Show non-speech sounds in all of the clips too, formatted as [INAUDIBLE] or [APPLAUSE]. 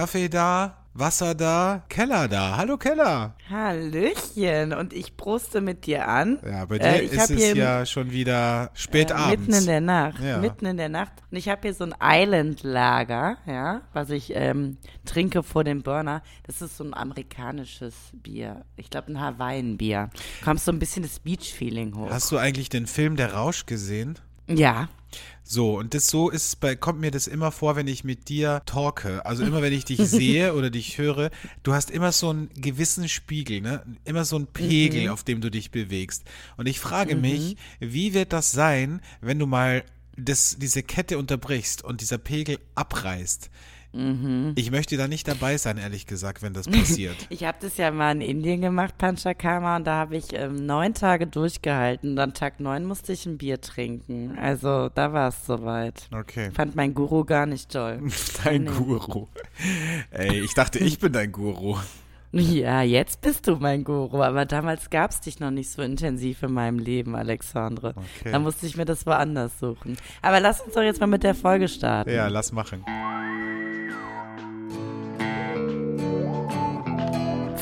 Kaffee da, Wasser da, Keller da. Hallo Keller. Hallöchen und ich proste mit dir an. Ja, bei dir Äh, ist es ja schon wieder spät Äh, abends. Mitten in der Nacht. Ja. Mitten in der Nacht. Und ich habe hier so ein Island-Lager, ja, was ich ähm, trinke vor dem Burner. Das ist so ein amerikanisches Bier. Ich glaube, ein Hawaiian-Bier. Kommst so ein bisschen das Beach-Feeling hoch. Hast du eigentlich den Film Der Rausch gesehen? ja. So, und das so ist bei, kommt mir das immer vor, wenn ich mit dir talke. Also immer wenn ich dich [LAUGHS] sehe oder dich höre, du hast immer so einen gewissen Spiegel, ne? Immer so einen Pegel, auf dem du dich bewegst. Und ich frage mich, wie wird das sein, wenn du mal das, diese Kette unterbrichst und dieser Pegel abreißt? Ich möchte da nicht dabei sein, ehrlich gesagt, wenn das [LAUGHS] passiert. Ich habe das ja mal in Indien gemacht, Panchakarma, und da habe ich ähm, neun Tage durchgehalten. Und an Tag neun musste ich ein Bier trinken. Also da war es soweit. Okay. Fand mein Guru gar nicht toll. [LAUGHS] Dein Nee. Guru. Ey, ich dachte, ich bin dein Guru. Ja, jetzt bist du mein Guru, aber damals gab es dich noch nicht so intensiv in meinem Leben, Alexandre. Okay. Da musste ich mir das woanders suchen. Aber lass uns doch jetzt mal mit der Folge starten. Ja, lass machen.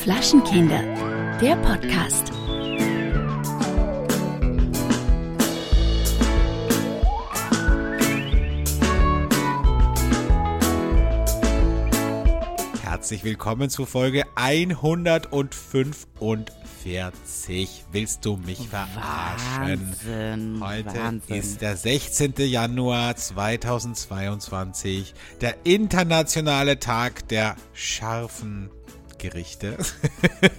Flaschenkinder, der Podcast. Herzlich willkommen zu Folge 145. Willst du mich verarschen? Wahnsinn, Heute Wahnsinn. ist der 16. Januar 2022, der internationale Tag der scharfen Gerichte.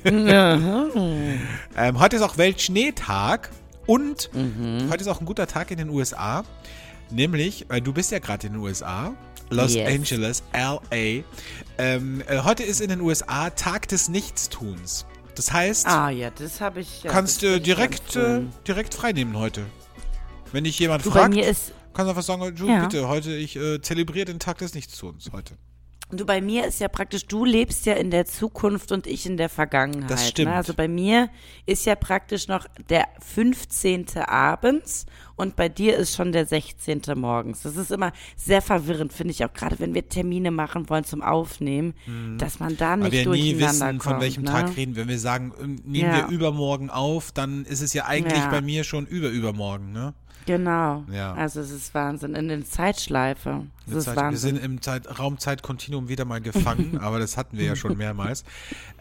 ähm, heute ist auch Weltschneetag und Mhm. heute ist auch ein guter Tag in den USA, nämlich, äh, du bist ja gerade in den USA, Los Yes. Angeles, LA. Ähm, äh, heute ist in den USA Tag des Nichtstuns. Das heißt, Ah ja, das ich. Ja, kannst du direkt, äh, direkt freinehmen heute. Wenn dich jemand Du, fragt, ist kannst du einfach sagen, du, Ja. bitte, heute, ich äh, zelebriere den Tag des Nichtstuns heute. Du, bei mir ist ja praktisch, du lebst ja in der Zukunft und ich in der Vergangenheit. Das stimmt. Ne? Also bei mir ist ja praktisch noch der 15. abends und bei dir ist schon der 16. morgens. Das ist immer sehr verwirrend, finde ich auch, gerade wenn wir Termine machen wollen zum Aufnehmen, dass man da Mhm. Weil nicht wir nie durcheinander wissen, kommt. von welchem ne? Tag reden. Wenn wir sagen, ähm, nehmen Ja. wir übermorgen auf, dann ist es ja eigentlich Ja. bei mir schon über übermorgen. Ne? Genau. Ja. Also es ist Wahnsinn. In der Zeitschleife. Das ist Zeit, wir sind im Zeit, Raumzeitkontinuum wieder mal gefangen, [LAUGHS] aber das hatten wir ja schon mehrmals.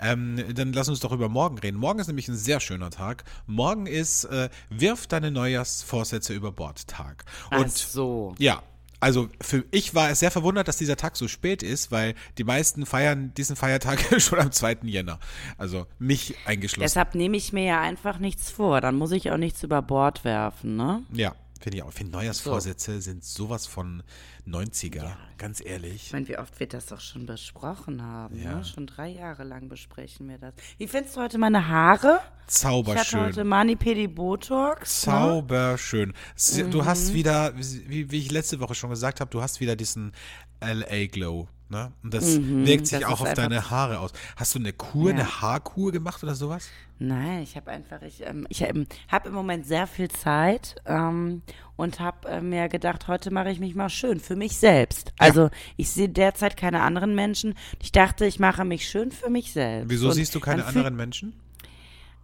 Ähm, dann lass uns doch über morgen reden. Morgen ist nämlich ein sehr schöner Tag. Morgen ist äh, Wirf deine Neujahrsvorsätze über Bord Tag. Ach Und so. ja, also für ich war sehr verwundert, dass dieser Tag so spät ist, weil die meisten feiern diesen Feiertag [LAUGHS] schon am 2. Jänner. Also mich eingeschlossen. Deshalb nehme ich mir ja einfach nichts vor. Dann muss ich auch nichts über Bord werfen, ne? ja, finde ich auch. Finde Neujahrsvorsätze sind sowas von 90er, ganz ehrlich. Ich meine, wie oft wir das doch schon besprochen haben. Ja. Ne? Schon drei Jahre lang besprechen wir das. Wie findest du heute meine Haare? Ich hatte Zauberschön. heute Mani-Pedi Botox. Ne? Zauberschön. S- Du Mhm. hast wieder, wie, wie ich letzte Woche schon gesagt habe, du hast wieder diesen LA Glow. Ne? Und das wirkt sich Mhm. das auch auf deine Haare aus. Hast du eine Kur, Ja. eine Haarkur gemacht oder sowas? Nein, ich habe einfach, ich, ähm, ich ähm, habe im Moment sehr viel Zeit ähm, und habe äh, mir gedacht, heute mache ich mich mal schön für mich selbst. Also ich sehe derzeit keine anderen Menschen. Ich dachte, ich mache mich schön für mich selbst. Wieso Und siehst du keine anderen Menschen?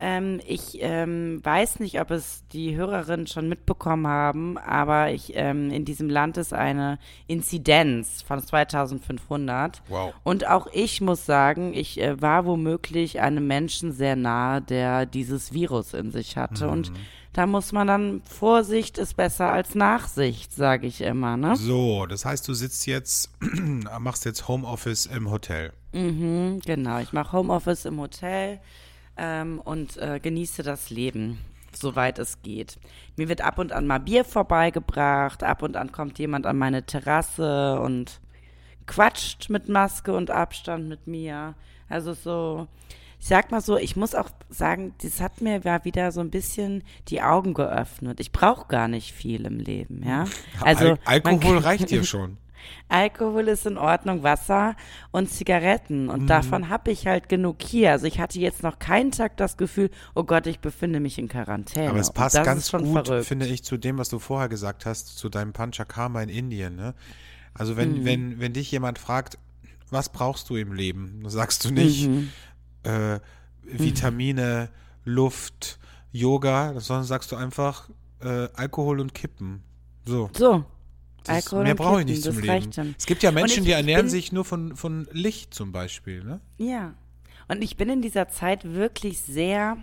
Ähm, ich ähm, weiß nicht, ob es die Hörerinnen schon mitbekommen haben, aber ich, ähm, in diesem Land ist eine Inzidenz von 2500. Wow. Und auch ich muss sagen, ich äh, war womöglich einem Menschen sehr nahe, der dieses Virus in sich hatte. Und Mhm. da muss man dann, Vorsicht ist besser als Nachsicht, sage ich immer, ne? So, das heißt, du sitzt jetzt, [CLEARS THROAT] machst jetzt Homeoffice im Hotel. Mhm, genau, ich mache Homeoffice im Hotel ähm, und äh, genieße das Leben, soweit es geht. Mir wird ab und an mal Bier vorbeigebracht, ab und an kommt jemand an meine Terrasse und quatscht mit Maske und Abstand mit mir. Also so, ich sag mal so, ich muss auch sagen, das hat mir ja wieder so ein bisschen die Augen geöffnet. Ich brauche gar nicht viel im Leben, ja. Also Al Alkohol reicht dir schon. [LAUGHS] Alkohol ist in Ordnung, Wasser und Zigaretten. Mhm. Und davon habe ich halt genug hier. Also ich hatte jetzt noch keinen Tag das Gefühl, oh Gott, ich befinde mich in Quarantäne. Aber es passt das ganz gut, verrückt. finde ich, zu dem, was du vorher gesagt hast, zu deinem Panchakarma in Indien. Ne? Also wenn, Mhm. wenn, wenn dich jemand fragt, was brauchst du im Leben? Sagst du nicht Mhm. äh, Vitamine, Luft, Yoga, sondern sagst du einfach äh, Alkohol und Kippen. So. So. Das, Alkohol mehr brauche ich nicht zum Leben. Es gibt ja Menschen, ich- die ernähren sich nur von, von Licht zum Beispiel. Ne? Ja. Und ich bin in dieser Zeit wirklich sehr.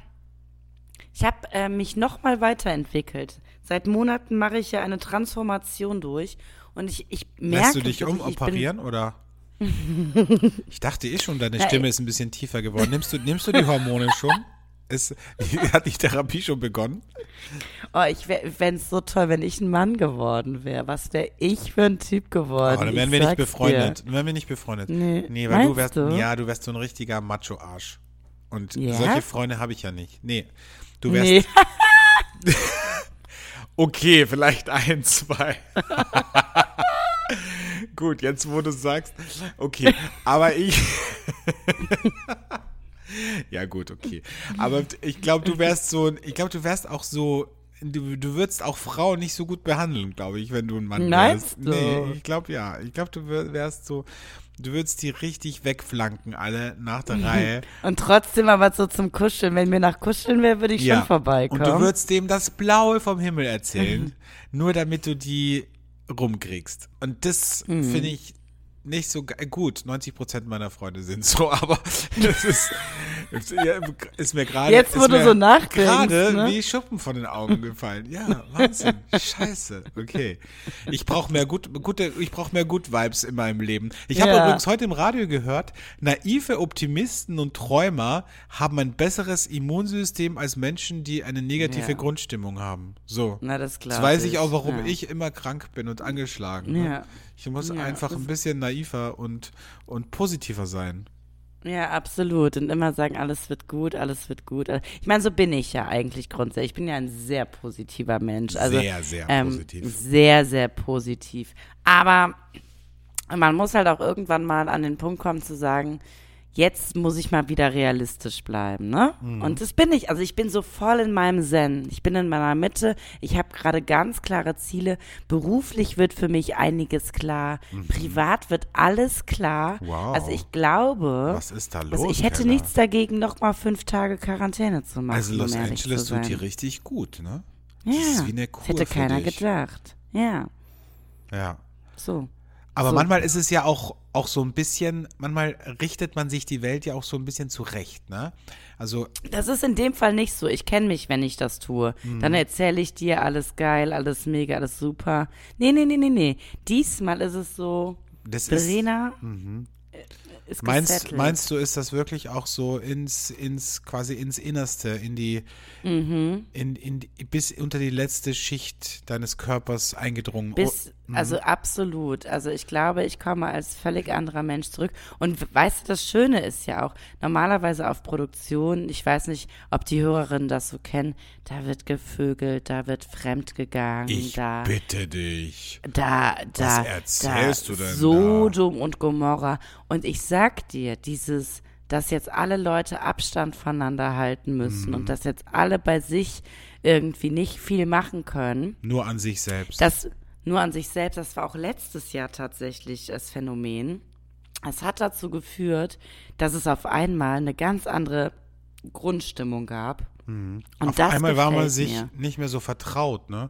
Ich habe äh, mich noch mal weiterentwickelt. Seit Monaten mache ich ja eine Transformation durch und ich, ich merke. Lässt du dich umoperieren oder? [LAUGHS] ich dachte eh schon, deine Stimme ist ein bisschen tiefer geworden. Nimmst du, nimmst du die Hormone schon? Ist, [LAUGHS] hat die Therapie schon begonnen? Oh, ich fände es so toll, wenn ich ein Mann geworden wäre. Was wäre ich für ein Typ geworden? Oh, dann Ich wären wir nicht befreundet. dir. Dann wären wir nicht befreundet. Nee. Nee, weil du wärst, du? ja, du wärst so ein richtiger Macho-Arsch. Und Ja? solche Freunde habe ich ja nicht. Nee. Du wärst, Nee. [LAUGHS] [LAUGHS] okay, vielleicht ein, zwei. Gut, jetzt wo du sagst, okay, aber ich. Ja, gut, okay. Aber ich glaube, du wärst so, ich glaube, du wärst auch so, du, du würdest auch Frauen nicht so gut behandeln, glaube ich, wenn du ein Mann Meinst wärst. du? Nee, ich glaube ja. Ich glaube, du wär- wärst so, du würdest die richtig wegflanken, alle nach der [LAUGHS] Reihe. Und trotzdem aber so zum Kuscheln. Wenn mir nach Kuscheln wäre, würde ich schon vorbeikommen. Und du würdest dem das Blaue vom Himmel erzählen, [LAUGHS] nur damit du die rumkriegst. Und das Mhm. finde ich nicht so gut. 90 Prozent meiner Freunde sind so, [LAUGHS] aber das ist, ist, mir gerade. Jetzt, mir so nachdenkst, Gerade ne? wie Schuppen von den Augen gefallen. Ja, Wahnsinn. Scheiße. Okay. Ich brauche mehr gut, gute, ich brauche mehr Good Vibes in meinem Leben. Ich habe Ja. übrigens heute im Radio gehört, naive Optimisten und Träumer haben ein besseres Immunsystem als Menschen, die eine negative Ja. Grundstimmung haben. So. Na, das Jetzt weiß ich auch, warum ja. ich immer krank bin und angeschlagen. Ne? Ja. Ich muss einfach ein bisschen naiver und, und positiver sein. Ja, absolut. Und immer sagen, alles wird gut, alles wird gut. Ich meine, so bin ich ja eigentlich grundsätzlich. Ich bin ja ein sehr positiver Mensch. Also, Sehr, sehr ähm, positiv. Sehr, sehr positiv. Aber man muss halt auch irgendwann mal an den Punkt kommen zu sagen, jetzt muss ich mal wieder realistisch bleiben, ne? Mhm. Und das bin ich. Also ich bin so voll in meinem Zen. Ich bin in meiner Mitte. Ich habe gerade ganz klare Ziele. Beruflich wird für mich einiges klar. Privat wird alles klar. Mhm. Wow. Also ich glaube, Was ist da los? also ich hätte Keller? nichts dagegen, noch mal fünf Tage Quarantäne zu machen. Also Los um Angeles tut dir richtig gut, ne? Ja, Das ist wie eine Kur hätte keiner dich. gedacht. Ja, Ja. so. Aber So. manchmal ist es ja auch, auch so ein bisschen, manchmal richtet man sich die Welt ja auch so ein bisschen zurecht, ne? Also, Das ist in dem Fall nicht so. Ich kenne mich, wenn ich das tue. Mhm. Dann erzähle ich dir alles geil, alles mega, alles super. Nee, nee, nee, nee, nee. Diesmal ist es so, das ist. Verena äh, ist Meinst, meinst du, ist das wirklich auch so ins, ins, quasi ins Innerste, in die, Mhm. in, in, bis unter die letzte Schicht deines Körpers eingedrungen? Bis, Also absolut. Also ich glaube, ich komme als völlig anderer Mensch zurück. Und weißt du, das Schöne ist ja auch, normalerweise auf Produktion, ich weiß nicht, ob die Hörerinnen das so kennen, da wird gevögelt, da wird fremdgegangen, ich da, bitte dich. da, da, Was erzählst da, du denn da? Sodom und Gomorra. Und ich sag dir, dieses, dass jetzt alle Leute Abstand voneinander halten müssen Mhm. und dass jetzt alle bei sich irgendwie nicht viel machen können, Nur an sich selbst. das nur an sich selbst, das war auch letztes Jahr tatsächlich das Phänomen. Es hat dazu geführt, dass es auf einmal eine ganz andere Grundstimmung gab. Und Auf das einmal war man sich mir. nicht mehr so vertraut, ne?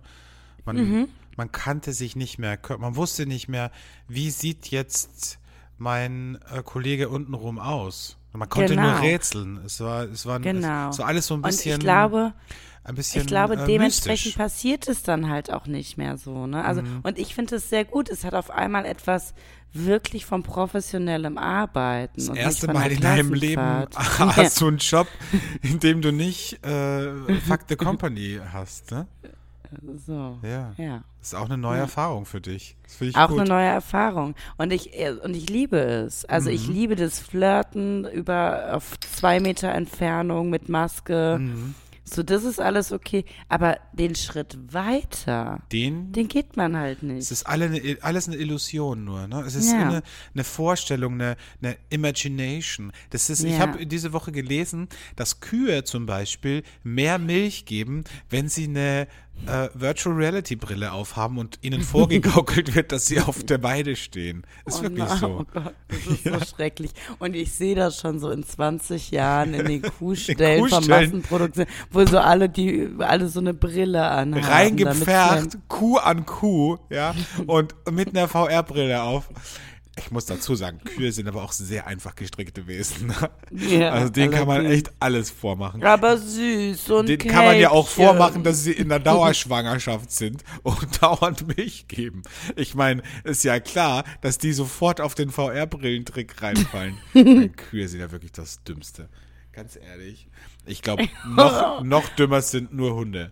Man, Mhm. man kannte sich nicht mehr, man wusste nicht mehr, wie sieht jetzt mein äh, Kollege untenrum aus. Man konnte nur Genau. rätseln. Es war, es war Genau. so alles so ein Und bisschen. ich glaube, ein bisschen, ich glaube, äh, dementsprechend mystisch. passiert es dann halt auch nicht mehr so. Ne? Also, Mhm. und ich finde es sehr gut. Es hat auf einmal etwas wirklich vom professionellem Arbeiten. Das erste von Mal in deinem Leben [LAUGHS] [LAUGHS] hast du einen Job, in dem du nicht äh, Fuck the Company hast, ne? So. Ja. Ja. Das ist auch eine neue Erfahrung für dich. Ich Auch gut. eine neue Erfahrung. Und ich, äh, und ich liebe es. Also ich Mhm. liebe das Flirten über auf zwei Meter Entfernung mit Maske. Mhm. So, das ist alles okay. Aber den Schritt weiter, Den den geht man halt Es nicht. ist alle eine, alles eine Illusion nur. Ne? Es ist Ja. eine, eine Vorstellung, eine, eine Imagination. Das ist, Ich Ja. habe diese Woche gelesen, dass Kühe zum Beispiel mehr Milch geben, wenn sie eine äh, Virtual Reality Brille aufhaben und ihnen vorgegaukelt wird, dass sie auf der Weide stehen. Ist Oh wirklich nein, so. Oh Gott, das ist so [LAUGHS] schrecklich. Und ich sehe das schon so in 20 Jahren in den [LAUGHS] Kuhstellen von Kuhstellen. Massenproduktion, wo so alle die alle so eine Brille anhaben. Reingepfercht, Kuh an Kuh, ja, [LAUGHS] und mit einer VR-Brille auf. Ich muss dazu sagen, Kühe sind aber auch sehr einfach gestrickte Wesen. [LAUGHS] Ja, also denen kann man echt alles vormachen. Aber süß und Den kann man ja auch vormachen, dass sie in der Dauerschwangerschaft sind und [LAUGHS] dauernd Milch geben. Ich meine, ist ja klar, dass die sofort auf den VR-Brillentrick reinfallen. [LAUGHS] Kühe sind ja wirklich das Dümmste. Ganz ehrlich. Ich glaube, noch, noch dümmer sind nur Hunde.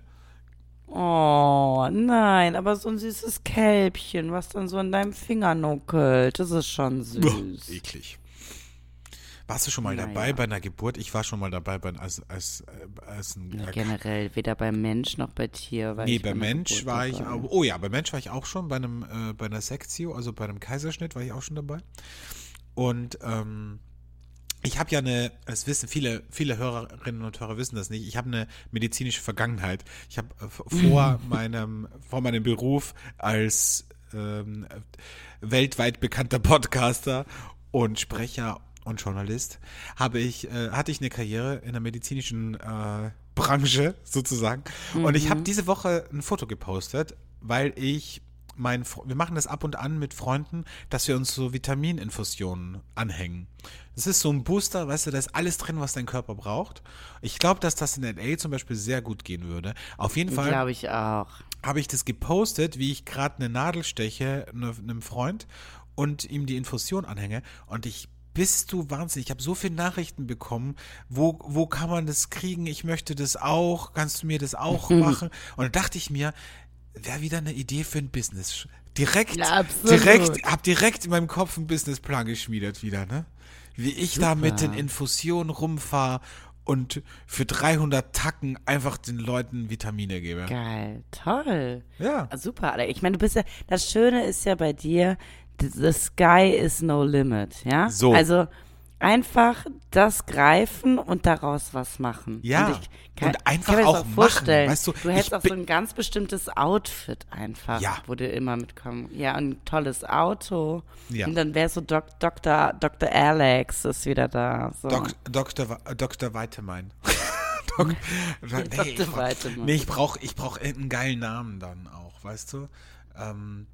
Oh, nein, aber so ein süßes Kälbchen, was dann so an deinem Finger nuckelt, das ist schon süß. Eklig. Warst du schon mal Naja. dabei bei einer Geburt? Ich war schon mal dabei bei, als, als, äh, als ein Ja, generell, weder beim Mensch noch bei Tier. War Nee, bei Mensch war ich auch, oh ja, bei Mensch war ich auch schon, bei einem, äh, bei einer Sektio, also bei einem Kaiserschnitt war ich auch schon dabei. Und ähm, ich habe ja eine, das wissen viele, viele Hörerinnen und Hörer wissen das nicht, ich habe eine medizinische Vergangenheit. Ich habe äh, vor [LAUGHS] meinem, vor meinem Beruf als ähm, weltweit bekannter Podcaster und Sprecher und Journalist habe ich, äh, hatte ich eine Karriere in der medizinischen äh, Branche sozusagen. Und ich habe diese Woche ein Foto gepostet, weil ich mein, wir machen das ab und an mit Freunden, dass wir uns so Vitamininfusionen anhängen. Das ist so ein Booster, weißt du, da ist alles drin, was dein Körper braucht. Ich glaube, dass das in LA zum Beispiel sehr gut gehen würde. Auf jeden Fall Glaube ich auch. habe ich das gepostet, wie ich gerade eine Nadel steche ne- einem Freund und ihm die Infusion anhänge und ich bist du wahnsinnig. Ich habe so viele Nachrichten bekommen. Wo, wo kann man das kriegen? Ich möchte das auch. Kannst du mir das auch [LAUGHS] machen? Und da dachte ich mir, wäre wieder eine Idee für ein Business. Direkt, Ja, direkt, hab direkt in meinem Kopf einen Businessplan geschmiedet wieder, ne? Wie ich da mit den Infusionen rumfahre und für 300 Tacken einfach den Leuten Vitamine gebe. Geil, toll. Ja. Super, Alter. Ich meine, du bist ja, das Schöne ist ja bei dir, the, the sky is no limit, ja? So. Also einfach das greifen und daraus was machen. Ja. Und, ich kann, Und einfach kann auch auch vorstellen. machen, weißt du, du hättest auch so ein ganz bestimmtes Outfit einfach, Ja. wo du immer mitkommen. Ja, ein tolles Auto. Ja. Und dann wäre so Dok Dr. Dr. Alex ist wieder da. So. Dok Dr. Dr. Weitemein. Dok nee, Dr. ich brauch- Weitemann. Nee, ich brauche ich brauch irgendeinen geilen Namen dann auch, weißt du? Ähm,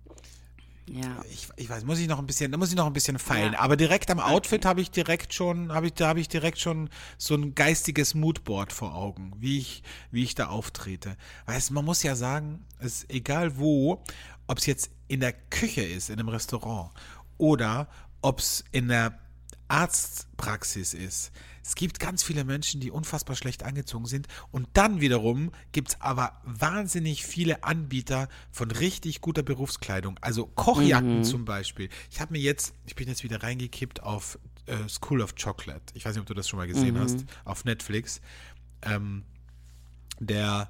ja. ich, ich weiß, muss ich noch ein bisschen, da muss ich noch ein bisschen feilen. Ja. Aber direkt am Outfit habe ich direkt schon, habe ich, da habe ich direkt schon so ein geistiges Moodboard vor Augen, wie ich, wie ich da auftrete. Weißt, man muss ja sagen, es egal wo, ob es jetzt in der Küche ist, in einem Restaurant oder ob es in der Arztpraxis ist. Es gibt ganz viele Menschen, die unfassbar schlecht angezogen sind. Und dann wiederum gibt es aber wahnsinnig viele Anbieter von richtig guter Berufskleidung. Also Kochjacken zum Beispiel. Ich habe mir jetzt, ich bin jetzt wieder reingekippt auf äh, School of Chocolate. Ich weiß nicht, ob du das schon mal gesehen hast, auf Netflix. Ähm, der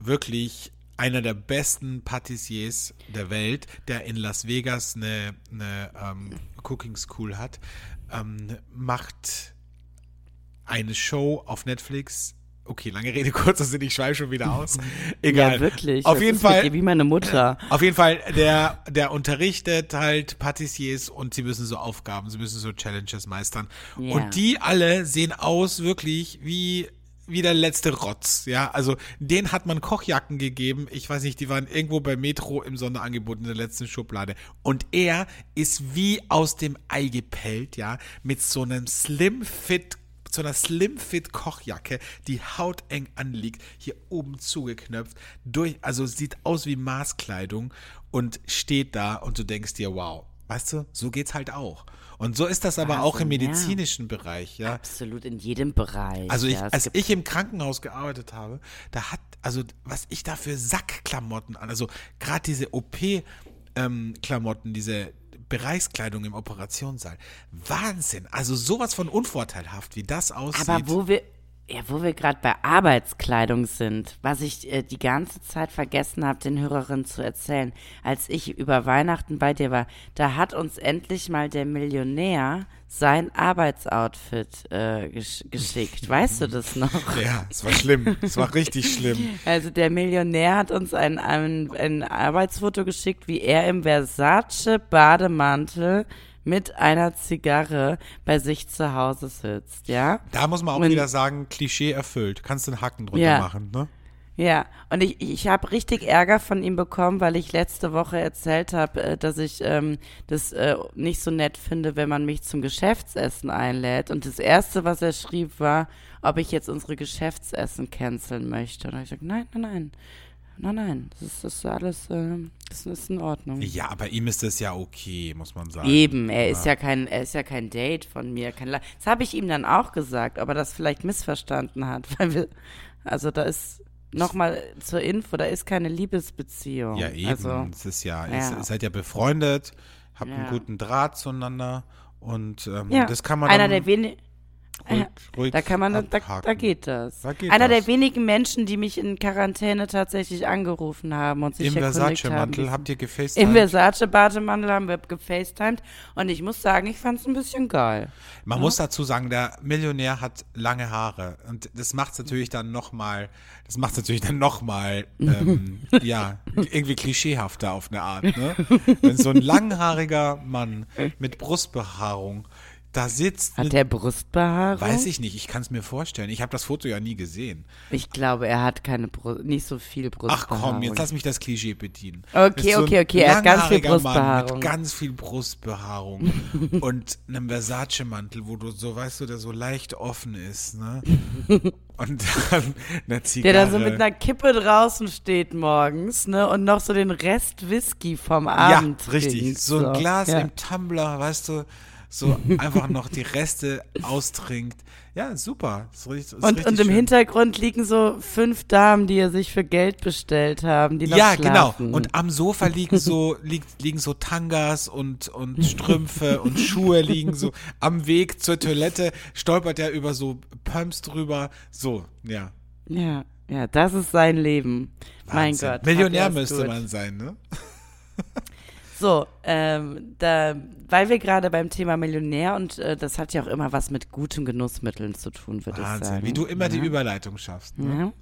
wirklich einer der besten Patissiers der Welt, der in Las Vegas eine, eine ähm, Cooking School hat, ähm, macht eine Show auf Netflix. Okay, lange Rede, [LAUGHS] kurzer Sinn, ich schweife schon wieder aus. [LAUGHS] Egal. Ja, wirklich. Auf Was jeden Fall. Wie meine Mutter. [CLEARS THROAT] Auf jeden Fall, der, der unterrichtet halt Patissiers und sie müssen so Aufgaben, sie müssen so Challenges meistern. Ja. Und die alle sehen aus wirklich wie, wie der letzte Rotz, ja. Also, denen hat man Kochjacken gegeben. Ich weiß nicht, die waren irgendwo bei Metro im Sonderangebot in der letzten Schublade. Und er ist wie aus dem Ei gepellt, ja, mit so einem Slim Fit so einer Slim-Fit Kochjacke, die hauteng anliegt, hier oben zugeknöpft, durch, also sieht aus wie Maßkleidung und steht da und du denkst dir, wow, weißt du, so geht's halt auch. Und so ist das aber auch im Wahnsinn, ja. medizinischen Bereich, ja. Absolut in jedem Bereich. Also ich, ja, als ich im Krankenhaus gearbeitet habe, da hat, also was ich da für Sackklamotten an, also gerade diese OP-Klamotten, diese Bereichskleidung im Operationssaal, Wahnsinn. Also sowas von unvorteilhaft, wie das aussieht. Aber wo wir, Ja, wo wir gerade bei Arbeitskleidung sind, was ich äh, die ganze Zeit vergessen habe, den Hörerinnen zu erzählen, als ich über Weihnachten bei dir war, da hat uns endlich mal der Millionär sein Arbeitsoutfit äh, gesch geschickt. [LAUGHS] Weißt du das noch? Ja, es war schlimm. Es war richtig schlimm. [LAUGHS] Also der Millionär hat uns ein, ein, ein Arbeitsfoto geschickt, wie er im Versace Bademantel mit einer Zigarre bei sich zu Hause sitzt, ja? Da muss man auch Und- wieder sagen, Klischee erfüllt. Kannst du einen Haken drunter Ja. machen, ne? Ja, und ich, ich habe richtig Ärger von ihm bekommen, weil ich letzte Woche erzählt habe, äh, dass ich ähm, das äh, nicht so nett finde, wenn man mich zum Geschäftsessen einlädt. Und das Erste, was er schrieb, war, ob ich jetzt unsere Geschäftsessen canceln möchte. Und ich gesagt, nein, nein, nein, nein, nein, das ist, das ist alles, äh, das ist in Ordnung. Ja, bei ihm ist das ja okay, muss man sagen. Eben, er ist ja kein, er ist ja kein Date von mir. Kein La- das habe ich ihm dann auch gesagt, ob er das vielleicht missverstanden hat, [LAUGHS] weil wir, also da ist nochmal zur Info, da ist keine Liebesbeziehung. Ja, eben. Also, es ist ja, ja. Ihr seid ja befreundet, habt einen Ja. guten Draht zueinander und ähm, ja, das kann man einer der wenigen, ruhig, ja, ruhig da kann man, da, da geht das. Da geht einer das. der wenigen Menschen, die mich in Quarantäne tatsächlich angerufen haben und sich Im. Versace-Mantel habt ihr gefacetimed? Im Versace-Bademantel haben wir gefacetimed und ich muss sagen, ich fand es ein bisschen geil. Man muss dazu sagen, der Millionär hat lange Haare und das macht es natürlich dann nochmal, das macht natürlich dann nochmal, ähm, [LAUGHS] ja, irgendwie klischeehafter auf eine Art, ne? Wenn so ein langhaariger Mann mit Brustbehaarung da sitzt, Hat der Brustbehaarung? weiß ich nicht, ich kann es mir vorstellen. Ich habe das Foto ja nie gesehen. Ich glaube, er hat keine Brust, nicht so viel Ach Brustbehaarung. komm, jetzt lass mich das Klischee bedienen. Okay, so okay, okay, er hat ganz viel langhaariger Mann Brustbehaarung. Mit ganz viel Brustbehaarung [LAUGHS] und einem Versace-Mantel, wo du so, weißt du, der so leicht offen ist, ne? [LAUGHS] Und dann eine Zigarre. Der da so mit einer Kippe draußen steht morgens, ne? Und noch so den Rest Whisky vom ja, Abend richtig. trinkt, So ein Glas ja. im Tumbler, weißt du, so einfach noch die Reste austrinkt. Ja, super. Ist richtig, ist Und, und im schön. Hintergrund liegen so fünf Damen, die er sich für Geld bestellt haben, die noch Ja, genau. schlafen. Und am Sofa liegen so, [LAUGHS] liegt, liegen so Tangas und, und Strümpfe und Schuhe liegen so am Weg zur Toilette, stolpert er über so Pumps drüber. So, ja. ja, ja, das ist sein Leben. Mein Wahnsinn. Gott. Millionär müsste gut. man sein, ne? [LAUGHS] So, ähm, da, weil wir gerade beim Thema Millionär und äh, das hat ja auch immer was mit gutem Genussmitteln zu tun, würde ich Wahnsinn. sagen. Wie du immer die Ja. Überleitung schaffst. Ne? Ja.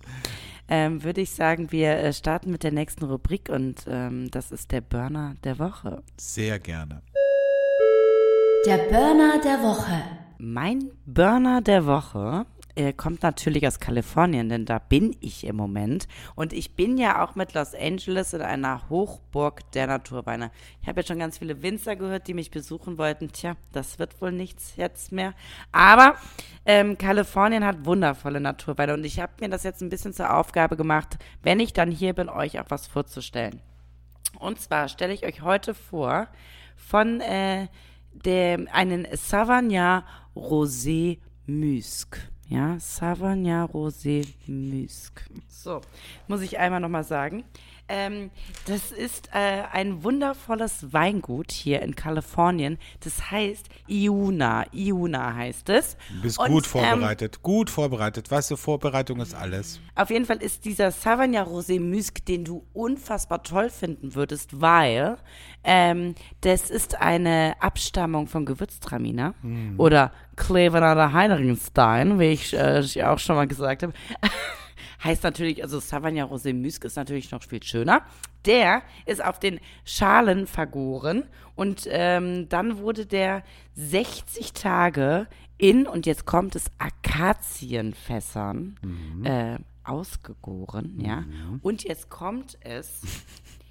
Ähm, würde ich sagen, wir äh, starten mit der nächsten Rubrik und ähm, das ist der Burner der Woche. Sehr gerne. Der Burner der Woche. Mein Burner der Woche äh, kommt natürlich aus Kalifornien, denn da bin ich im Moment. Und ich bin ja auch mit Los Angeles in einer Hochburg der Naturweine. Ich habe ja schon ganz viele Winzer gehört, die mich besuchen wollten. Tja, das wird wohl nichts jetzt mehr. Aber ähm, Kalifornien hat wundervolle Naturweine und ich habe mir das jetzt ein bisschen zur Aufgabe gemacht, wenn ich dann hier bin, euch auch was vorzustellen. Und zwar stelle ich euch heute vor von äh, dem, einen Savagnin Rosé Musc. Ja, Savagnin Rosé Musc. So, muss ich einmal nochmal sagen. Ähm, das ist äh, ein wundervolles Weingut hier in Kalifornien. Das heißt Iuna. Iuna heißt es. Du bist Und, gut ähm, vorbereitet. gut vorbereitet. Weißt du, Vorbereitung ist alles. auf jeden Fall ist dieser Savagnin Rosé Musc, den du unfassbar toll finden würdest, weil ähm, das ist eine Abstammung von Gewürztraminer oder Clevenander Heinrichstein, wie ich äh, auch schon mal gesagt habe. [LAUGHS] Heißt natürlich, also Savagnin Rosé Musc ist natürlich noch viel schöner. Der ist auf den Schalen vergoren und ähm, dann wurde der 60 Tage in, und jetzt kommt es, Akazienfässern äh, ausgegoren, ja. Und jetzt kommt es,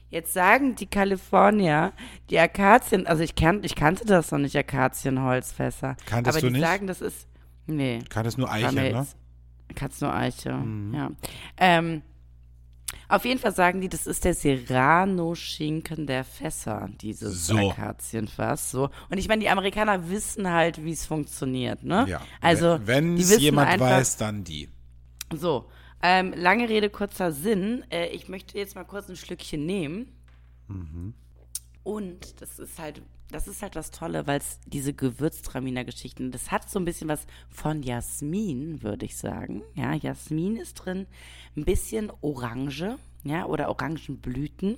jetzt sagen die Kalifornier, die Akazien, also ich, kan ich kannte das noch nicht, Akazienholzfässer. Kanntest aber du die nicht? sagen, das ist, nee. Kann es nur War Eiche, mir ne? Nur Eiche, ja. Ähm, auf jeden Fall sagen die, das ist der Serrano-Schinken der Fässer, dieses So. Akazienfass. So. Und ich meine, die Amerikaner wissen halt, wie es funktioniert, ne? Ja. Also, wenn es jemand einfach, weiß, dann die. So, ähm, lange Rede, kurzer Sinn. Äh, ich möchte jetzt mal kurz ein Schlückchen nehmen. Und das ist halt, das ist halt das Tolle, weil es diese Gewürztraminer-Geschichten, das hat so ein bisschen was von Jasmin, würde ich sagen. Ja, Jasmin ist drin, ein bisschen Orange, ja, oder Orangenblüten.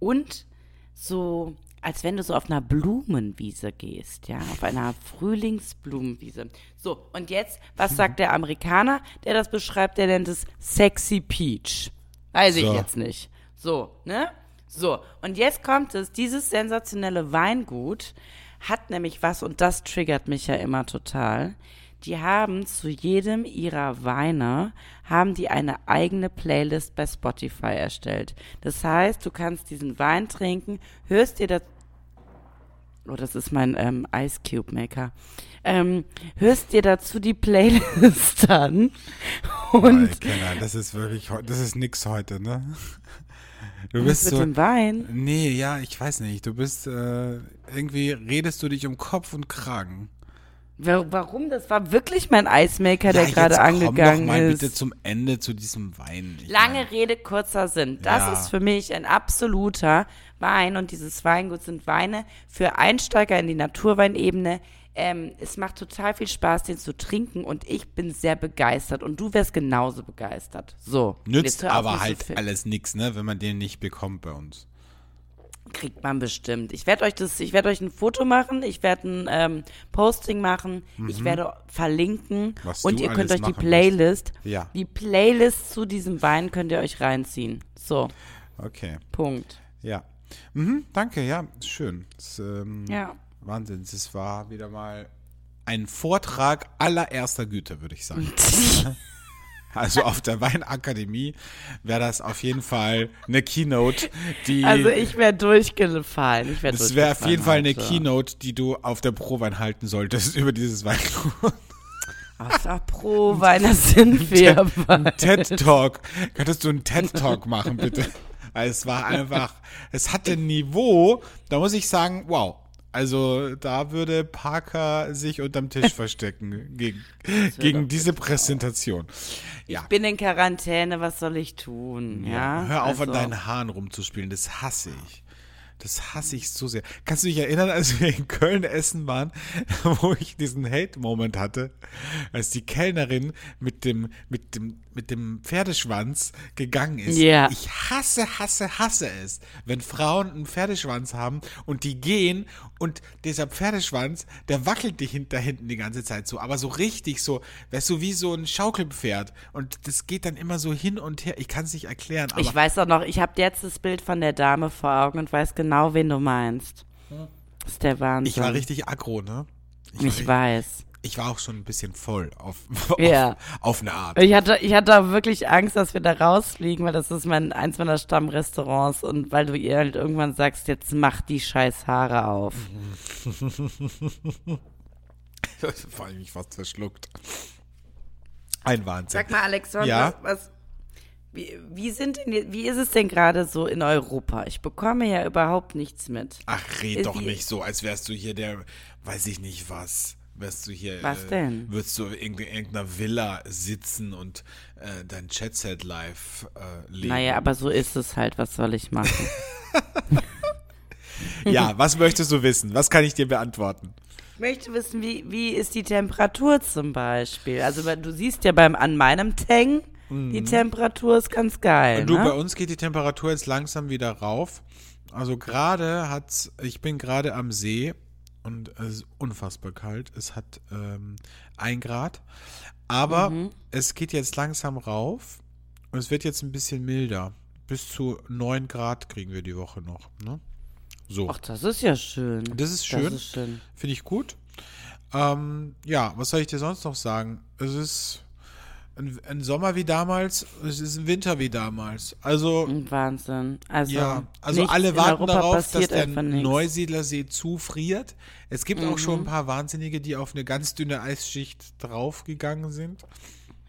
Und so, als wenn du so auf einer Blumenwiese gehst, ja, auf einer Frühlingsblumenwiese. So, und jetzt, was sagt der Amerikaner, der das beschreibt, der nennt es Sexy Peach. Weiß ich So. jetzt nicht. So, ne? So, und jetzt kommt es, dieses sensationelle Weingut hat nämlich was, und das triggert mich ja immer total. Die haben zu jedem ihrer Weine, haben die eine eigene Playlist bei Spotify erstellt. Das heißt, du kannst diesen Wein trinken, hörst dir das, oh, das ist mein ähm, Ice Cube Maker, ähm, hörst dir dazu die Playlist [LAUGHS] an und Und Kenner, das ist wirklich, das ist nix heute, ne? Du bist mit so, dem Wein. nee, ja, ich weiß nicht, du bist, äh, irgendwie redest du dich um Kopf und Kragen. Wa- Warum? Das war wirklich mein Eismaker, der ja, gerade jetzt angegangen komm doch mal ist. bitte zum Ende zu diesem Wein. Ich Lange mein, Rede, kurzer Sinn. Das Ja. ist für mich ein absoluter Wein und dieses Weingut sind Weine für Einsteiger in die Naturweinebene. Ähm, es macht total viel Spaß, den zu trinken und ich bin sehr begeistert und du wärst genauso begeistert. So. Nützt auf, aber so halt viel- alles nix, ne, wenn man den nicht bekommt bei uns. Kriegt man bestimmt. Ich werde euch das, ich werde euch ein Foto machen, ich werde ein ähm, Posting machen, ich werde verlinken Mhm. Was und ihr könnt euch die Playlist, Ja. die Playlist zu diesem Wein könnt ihr euch reinziehen. So, Okay, Punkt. ja. Mhm, danke, ja, schön. Das, ähm, Ja. Wahnsinn, es war wieder mal ein Vortrag allererster Güte, würde ich sagen. [LAUGHS] Also auf der Weinakademie wäre das auf jeden Fall eine Keynote, die Also ich wäre durchgefallen. Ich wär das wäre auf jeden Fall eine durchgefallen Keynote, die du auf der Prowein halten solltest [LAUGHS] über dieses Weingut. heute. Auf der Pro-Wein, das sind wir. TED Talk. Könntest du einen TED Talk machen, bitte? Weil es war einfach, es hatte ein Niveau, da muss ich sagen, wow. Also da würde Parker sich unterm Tisch verstecken [LAUGHS] gegen, gegen diese Präsentation. Ja. Ich bin in Quarantäne, was soll ich tun? Ja. Hör auf, also, an deinen Haaren rumzuspielen. Das hasse ich. Das hasse ich so sehr. Kannst du dich erinnern, als wir in Köln essen waren, [LAUGHS] wo ich diesen Hate-Moment hatte, als die Kellnerin mit dem, mit dem, mit dem Pferdeschwanz gegangen ist. Ja. Ich hasse, hasse, hasse es, wenn Frauen einen Pferdeschwanz haben und die gehen und dieser Pferdeschwanz, der wackelt dich hinter hinten die ganze Zeit so, aber so richtig so, weißt du, wie so ein Schaukelpferd. Und das geht dann immer so hin und her. Ich kann es nicht erklären, Ich weiß auch noch, ich habe jetzt das Bild von der Dame vor Augen und weiß genau, wen du meinst. Das ist der Wahnsinn. Ich war richtig aggro, ne? Ich Ich weiß. Ich war auch schon ein bisschen voll auf, [LAUGHS] Ja. auf, auf eine Art. Ich hatte, ich hatte auch wirklich Angst, dass wir da rausfliegen, weil das ist mein, eins meiner Stammrestaurants und weil du ihr halt irgendwann sagst, jetzt mach die scheiß Haare auf. [LAUGHS] Vor allem mich fast verschluckt. Ein Wahnsinn. Sag mal, Alexander, Ja? was, was wie, wie sind denn, die- wie ist es denn gerade so in Europa? Ich bekomme ja überhaupt nichts mit. Ach, red Ist doch die- nicht so, als wärst du hier der, weiß ich nicht was. Wärst du hier, Was äh, denn? würdest du in irgendeiner Villa sitzen und äh, dein Chatset live äh, leben? Naja, aber so ist es halt. Was soll ich machen? [LAUGHS] [LAUGHS] Ja, was möchtest du wissen? Was kann ich dir beantworten? Ich möchte wissen, wie, wie ist die Temperatur zum Beispiel? Also, du siehst ja beim, an meinem Tang, die Temperatur ist ganz geil. Mhm. Du, bei ne? uns geht die Temperatur jetzt langsam wieder rauf. Also gerade hat's, ich bin gerade am See und es ist unfassbar kalt. Es hat ähm, ein Grad. Aber Mhm. es geht jetzt langsam rauf und es wird jetzt ein bisschen milder. Bis zu 9 Grad kriegen wir die Woche noch. Ne? So. Ach, das ist ja schön. Das ist schön. Schön. Finde ich gut. Ähm, ja, was soll ich dir sonst noch sagen? Es ist ein, ein Sommer wie damals, es ist ein Winter wie damals. Also, Ein Wahnsinn. Also, ja, also alle warten darauf, dass der. Mhm. Neusiedlersee zufriert. Es gibt auch schon ein paar Wahnsinnige, die auf eine ganz dünne Eisschicht draufgegangen sind.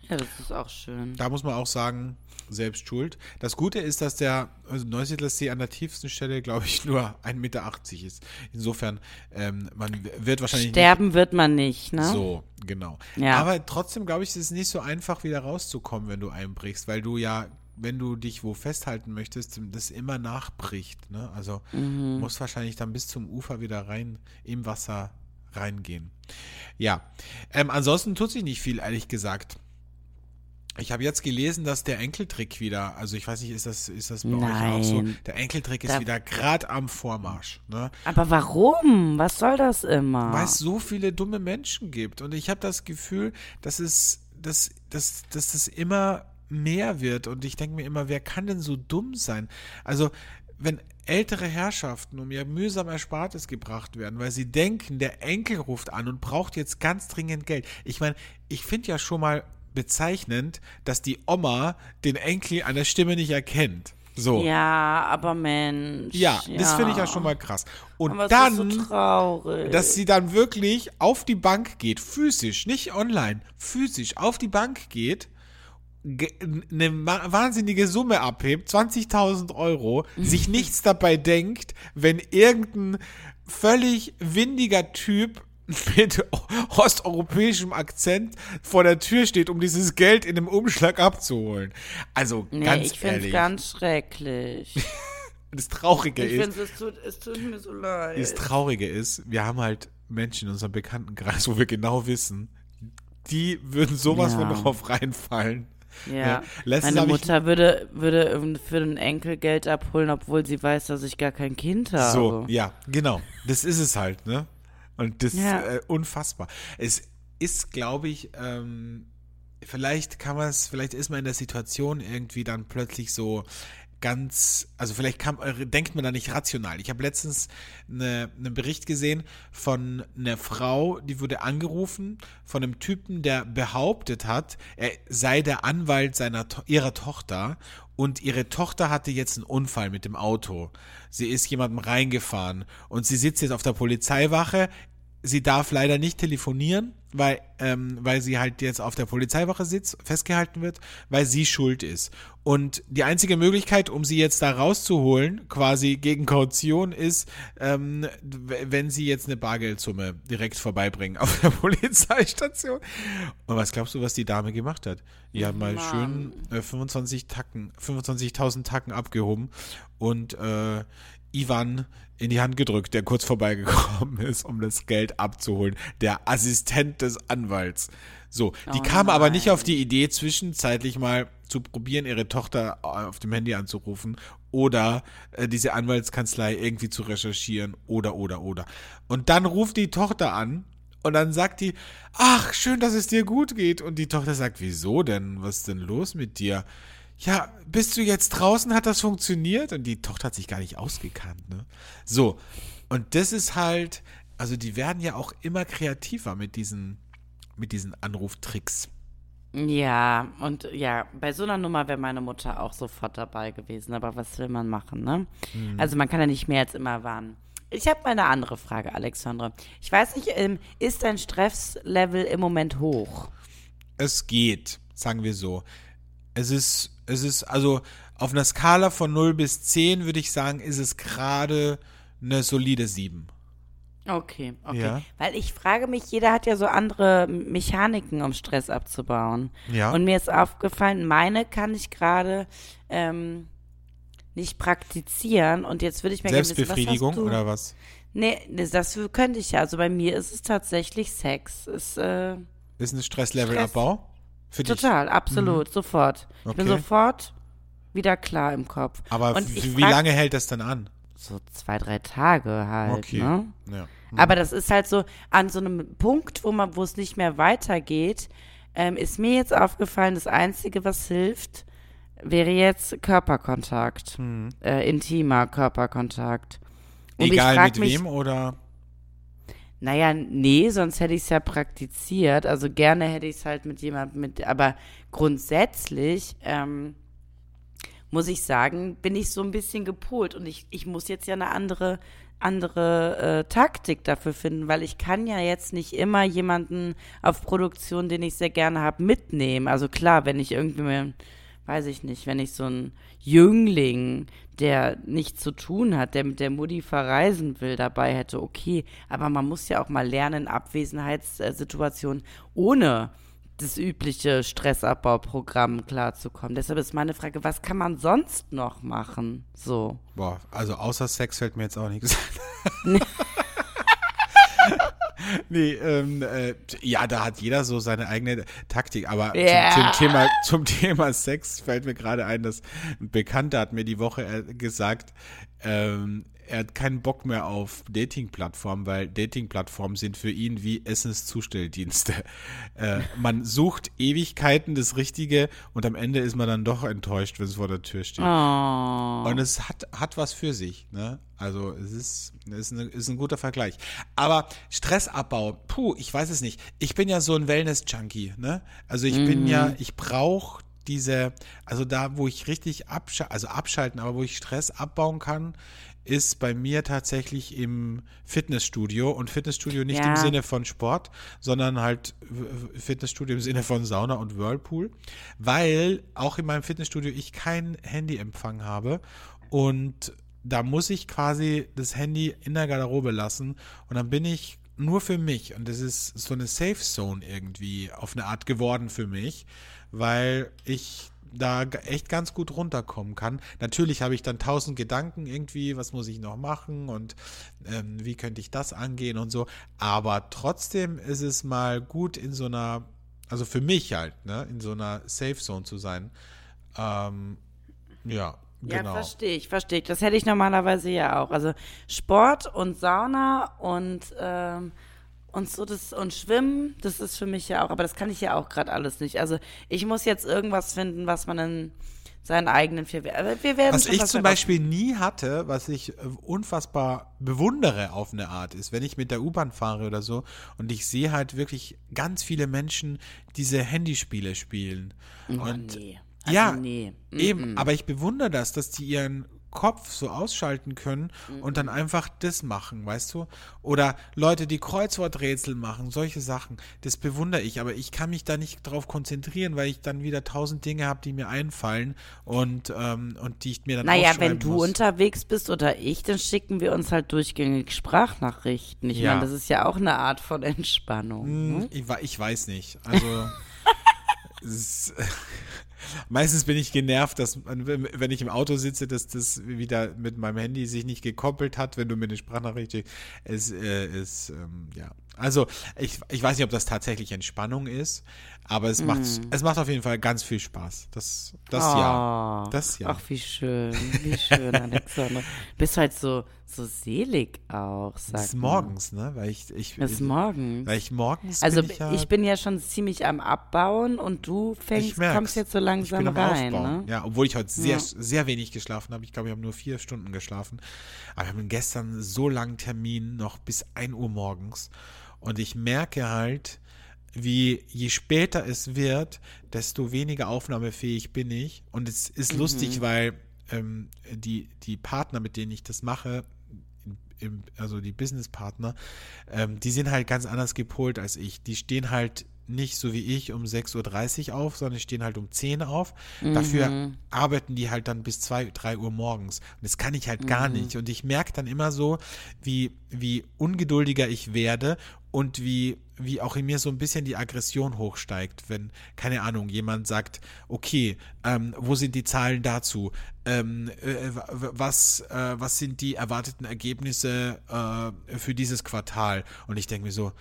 Ja, das ist auch schön. Da muss man auch sagen, selbst schuld. Das Gute ist, dass der also Neusiedlersee an der tiefsten Stelle, glaube ich, nur 1,80 Meter ist. Insofern, ähm, man wird wahrscheinlich nicht Sterben wird man nicht, ne? so, genau. Ja. Aber trotzdem glaube ich, ist es nicht so einfach, wieder rauszukommen, wenn du einbrichst, weil du ja wenn du dich wo festhalten möchtest, das immer nachbricht. Ne? Also Mhm. muss wahrscheinlich dann bis zum Ufer wieder rein im Wasser reingehen. Ja, ähm, ansonsten tut sich nicht viel, ehrlich gesagt. Ich habe jetzt gelesen, dass der Enkeltrick wieder, also ich weiß nicht, ist das, ist das bei euch auch so? Nein. Der Enkeltrick ist Da- wieder gerade am Vormarsch. Ne? Aber warum? Was soll das immer? Weil es so viele dumme Menschen gibt. Und ich habe das Gefühl, dass es, dass, dass, dass das immer mehr wird. Und ich denke mir immer, wer kann denn so dumm sein? Also, wenn ältere Herrschaften um ihr mühsam Erspartes gebracht werden, weil sie denken, der Enkel ruft an und braucht jetzt ganz dringend Geld. Ich meine, ich finde ja schon mal bezeichnend, dass die Oma den Enkel an der Stimme nicht erkennt. So. Ja, aber Mensch. Ja, das finde ich ja schon mal krass. Und Aber dann so dass sie dann wirklich auf die Bank geht, physisch, nicht online, physisch auf die Bank geht, ge- eine wahnsinnige Summe abhebt, 20.000 Euro, [LAUGHS] sich nichts dabei denkt, wenn irgendein völlig windiger Typ mit osteuropäischem Akzent vor der Tür steht, um dieses Geld in einem Umschlag abzuholen. Also nee, ganz ich finde es ehrlich, ganz schrecklich. [LAUGHS] das Traurige ich ist, finde es tut, es tut mir so leid. Das Traurige ist, wir haben halt Menschen in unserem Bekanntenkreis, [LAUGHS] wo wir genau wissen, die würden sowas Ja. von drauf reinfallen. Ja, Ja, meine ich- Mutter würde, würde für den Enkel Geld abholen, obwohl sie weiß, dass ich gar kein Kind habe. So, ja, genau. Das ist es halt, ne? Und das Ja. ist äh, unfassbar. Es ist, glaube ich, ähm, vielleicht kann man es, vielleicht ist man in der Situation irgendwie dann plötzlich so ganz, also vielleicht kann, äh, denkt man da nicht rational. Ich habe letztens eine, einen Bericht gesehen von einer Frau, die wurde angerufen von einem Typen, der behauptet hat, er sei der Anwalt seiner ihrer Tochter und ihre Tochter hatte jetzt einen Unfall mit dem Auto. Sie ist jemandem reingefahren und sie sitzt jetzt auf der Polizeiwache. Sie darf leider nicht telefonieren, weil, ähm, weil sie halt jetzt auf der Polizeiwache sitzt, festgehalten wird, weil sie schuld ist. Und die einzige Möglichkeit, um sie jetzt da rauszuholen, quasi gegen Kaution, ist, ähm, wenn sie jetzt eine Bargeldsumme direkt vorbeibringen auf der [LAUGHS] Polizeistation. Und was glaubst du, was die Dame gemacht hat? Die hat mal schön äh, 25 Tacken, 25.000 Tacken abgehoben und äh, Ivan in die Hand gedrückt, der kurz vorbeigekommen ist, um das Geld abzuholen. Der Assistent des Anwalts. So, die Oh kam aber nicht auf die Idee, zwischenzeitlich mal zu probieren, ihre Tochter auf dem Handy anzurufen oder äh, diese Anwaltskanzlei irgendwie zu recherchieren oder, oder, oder. Und dann ruft die Tochter an und dann sagt die, ach, schön, dass es dir gut geht. Und die Tochter sagt, wieso denn? Was ist denn los mit dir? Ja, bist du jetzt draußen? Hat das funktioniert? Und die Tochter hat sich gar nicht ausgekannt, ne? So. Und das ist halt, also die werden ja auch immer kreativer mit diesen, mit diesen Anruftricks. Ja, und ja, bei so einer Nummer wäre meine Mutter auch sofort dabei gewesen. Aber was will man machen, ne? Mhm. Also man kann ja nicht mehr als immer warnen. Ich habe mal eine andere Frage, Alexandre. Ich weiß nicht, ähm, ist dein Stresslevel im Moment hoch? Es geht, sagen wir so. Es ist, es ist, also auf einer Skala von 0 bis 10 würde ich sagen, ist es gerade eine solide 7. Okay, okay. Ja. Weil ich frage mich, jeder hat ja so andere Mechaniken, um Stress abzubauen. Ja. Und mir ist aufgefallen, meine kann ich gerade ähm, nicht praktizieren. Und jetzt würde ich mir gerne wissen, Selbstbefriedigung was hast du? oder was? Nee, das könnte ich ja. Also bei mir ist es tatsächlich Sex. Ist äh, Ist ein Stresslevelabbau? Für dich? total, absolut, sofort. Ich bin Okay. sofort wieder klar im Kopf. Aber wie frag- lange hält das dann an? So zwei, drei Tage halt. Okay. Ne? Ja. Aber das ist halt so an so einem Punkt, wo man, wo es nicht mehr weitergeht, ähm, ist mir jetzt aufgefallen, das Einzige, was hilft, wäre jetzt Körperkontakt. Äh, intimer Körperkontakt. Und. Egal mit mich, wem oder? Naja, nee, sonst hätte ich es ja praktiziert. Also gerne hätte ich es halt mit jemandem mit, aber grundsätzlich ähm, muss ich sagen, bin ich so ein bisschen gepolt und ich, ich muss jetzt ja eine andere andere äh, Taktik dafür finden, weil ich kann ja jetzt nicht immer jemanden auf Produktion, den ich sehr gerne habe, mitnehmen. Also klar, wenn ich irgendwie, weiß ich nicht, wenn ich so einen Jüngling, der nichts zu tun hat, der mit der Mutti verreisen will, dabei hätte, okay. Aber man muss ja auch mal lernen, Abwesenheitssituationen ohne das übliche Stressabbauprogramm klarzukommen. Deshalb ist meine Frage, was kann man sonst noch machen? So. Boah, also außer Sex fällt mir jetzt auch nichts ein. [LAUGHS] [LAUGHS] [LAUGHS] nee, ähm, äh, ja, da hat jeder so seine eigene Taktik. Aber Ja. zum, zum, Thema, zum [LAUGHS] Thema Sex fällt mir gerade ein, dass ein Bekannter hat mir die Woche äh, gesagt, ähm, er hat keinen Bock mehr auf Dating-Plattformen, weil Dating-Plattformen sind für ihn wie Essenszustelldienste. [LAUGHS] Äh, man sucht Ewigkeiten das Richtige und am Ende ist man dann doch enttäuscht, wenn es vor der Tür steht. Oh. Und es hat, hat was für sich, ne? Also es ist, es ist, eine, ist ein guter Vergleich. Aber Stressabbau, puh, ich weiß es nicht. Ich bin ja so ein Wellness-Junkie, ne? Also ich bin ja, ich brauche diese, also da, wo ich richtig abschalten, also abschalten, aber wo ich Stress abbauen kann, ist bei mir tatsächlich im Fitnessstudio und Fitnessstudio nicht Ja. im Sinne von Sport, sondern halt Fitnessstudio im Sinne von Sauna und Whirlpool, weil auch in meinem Fitnessstudio ich keinen Handyempfang habe und da muss ich quasi das Handy in der Garderobe lassen und dann bin ich nur für mich und das ist so eine Safe Zone irgendwie auf eine Art geworden für mich, weil ich da echt ganz gut runterkommen kann. Natürlich habe ich dann tausend Gedanken irgendwie, was muss ich noch machen und ähm, wie könnte ich das angehen und so. Aber trotzdem ist es mal gut in so einer, also für mich halt, ne, in so einer Safe Zone zu sein. Ähm, ja, Ja, genau. verstehe ich, verstehe ich. Das hätte ich normalerweise ja auch. Also Sport und Sauna und, ähm, und so das und Schwimmen, das ist für mich ja auch, aber das kann ich ja auch gerade alles nicht. Also ich muss jetzt irgendwas finden, was man in seinen eigenen vier wir werden Was ich zum Beispiel nie hatte, was ich äh, unfassbar bewundere auf eine Art, ist, wenn ich mit der U-Bahn fahre oder so und ich sehe halt wirklich ganz viele Menschen diese Handyspiele spielen. Oh, und nee. Also ja, nee. eben, aber ich bewundere das, dass die ihren Kopf so ausschalten können und dann einfach das machen, weißt du? Oder Leute, die Kreuzworträtsel machen, solche Sachen, das bewundere ich, aber ich kann mich da nicht drauf konzentrieren, weil ich dann wieder tausend Dinge habe, die mir einfallen und, ähm, und die ich mir dann Naja, wenn du muss. unterwegs bist oder ich, dann schicken wir uns halt durchgängig Sprachnachrichten. Ich Ja. meine, das ist ja auch eine Art von Entspannung. Hm, ne? Ich, ich weiß nicht. Also [LAUGHS] meistens bin ich genervt, dass wenn ich im Auto sitze, dass das wieder mit meinem Handy sich nicht gekoppelt hat, wenn du mir eine Sprachnachricht schickst. Es äh, ist ähm, ja. Also ich, ich weiß nicht, ob das tatsächlich Entspannung ist, aber es macht es macht auf jeden Fall ganz viel Spaß. Das das ja. Oh. Das ja. Ach, wie schön, wie schön, Alexandra. [LAUGHS] Bist halt so, so selig auch, sag mal. morgens, ne? Weil ich ich Bis morgen. weil ich morgens Also bin ich, ja, ich bin ja schon ziemlich am Abbauen und du fängst, kommst jetzt so langsam ich bin am rein, ne? Ja, obwohl ich heute sehr, Ja. sehr wenig geschlafen habe. Ich glaube, ich habe nur vier Stunden geschlafen. Aber wir haben gestern so langen Termin, noch bis 1 Uhr morgens. Und ich merke halt, wie je später es wird, desto weniger aufnahmefähig bin ich. Und es ist lustig, weil ähm, die, die Partner, mit denen ich das mache, im, also die Businesspartner, ähm, die sind halt ganz anders gepolt als ich. Die stehen halt nicht so wie ich um 6.30 Uhr auf, sondern stehen halt um 10 Uhr auf. Dafür arbeiten die halt dann bis 2, 3 Uhr morgens. Und das kann ich halt gar nicht. Und ich merke dann immer so, wie, wie ungeduldiger ich werde und wie, wie auch in mir so ein bisschen die Aggression hochsteigt, wenn, keine Ahnung, jemand sagt, okay, ähm, wo sind die Zahlen dazu? Ähm, äh, wa- wa- was, äh, was sind die erwarteten Ergebnisse äh, für dieses Quartal? Und ich denke mir so,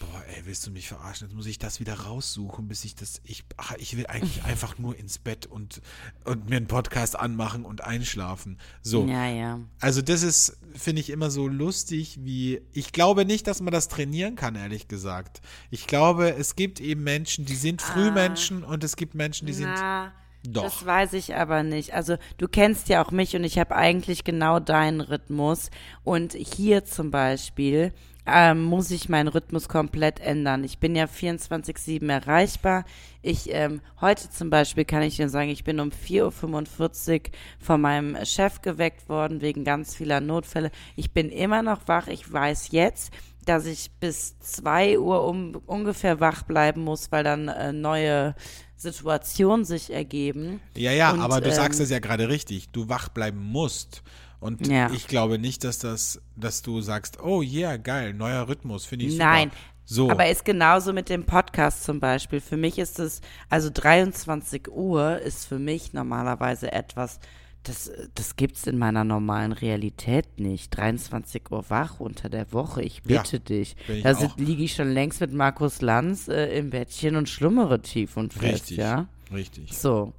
boah, ey, willst du mich verarschen? Jetzt muss ich das wieder raussuchen, bis ich das, ich, ach, ich will eigentlich [LAUGHS] einfach nur ins Bett und, und mir einen Podcast anmachen und einschlafen. So. Ja, ja. Also das ist, finde ich, immer so lustig, wie ich glaube nicht, dass man das trainieren kann, ehrlich gesagt. Ich glaube, es gibt eben Menschen, die sind Frühmenschen und es gibt Menschen, die sind Na, Doch. Das weiß ich aber nicht. Also du kennst ja auch mich und ich habe eigentlich genau deinen Rhythmus. Und hier zum Beispiel ähm, muss ich meinen Rhythmus komplett ändern. Ich bin ja 24-7 erreichbar. Ich, ähm, heute zum Beispiel kann ich dir sagen, ich bin um 4.45 Uhr von meinem Chef geweckt worden wegen ganz vieler Notfälle. Ich bin immer noch wach. Ich weiß jetzt, dass ich bis 2 Uhr um, ungefähr wach bleiben muss, weil dann äh, neue Situationen sich ergeben. Ja, ja, Und, aber du sagst ähm, es ja gerade richtig. Du wach bleiben musst. Und Ja. ich glaube nicht, dass das, dass du sagst, oh yeah, geil, neuer Rhythmus, finde ich super. Nein, So. Aber ist genauso mit dem Podcast zum Beispiel. Für mich ist es, also 23 Uhr ist für mich normalerweise etwas, das, das gibt's in meiner normalen Realität nicht. 23 Uhr wach unter der Woche, ich Ja, bitte dich. bin ich Da liege ich schon längst mit Markus Lanz äh, im Bettchen und schlummere tief und fest, richtig. ja. Richtig. So,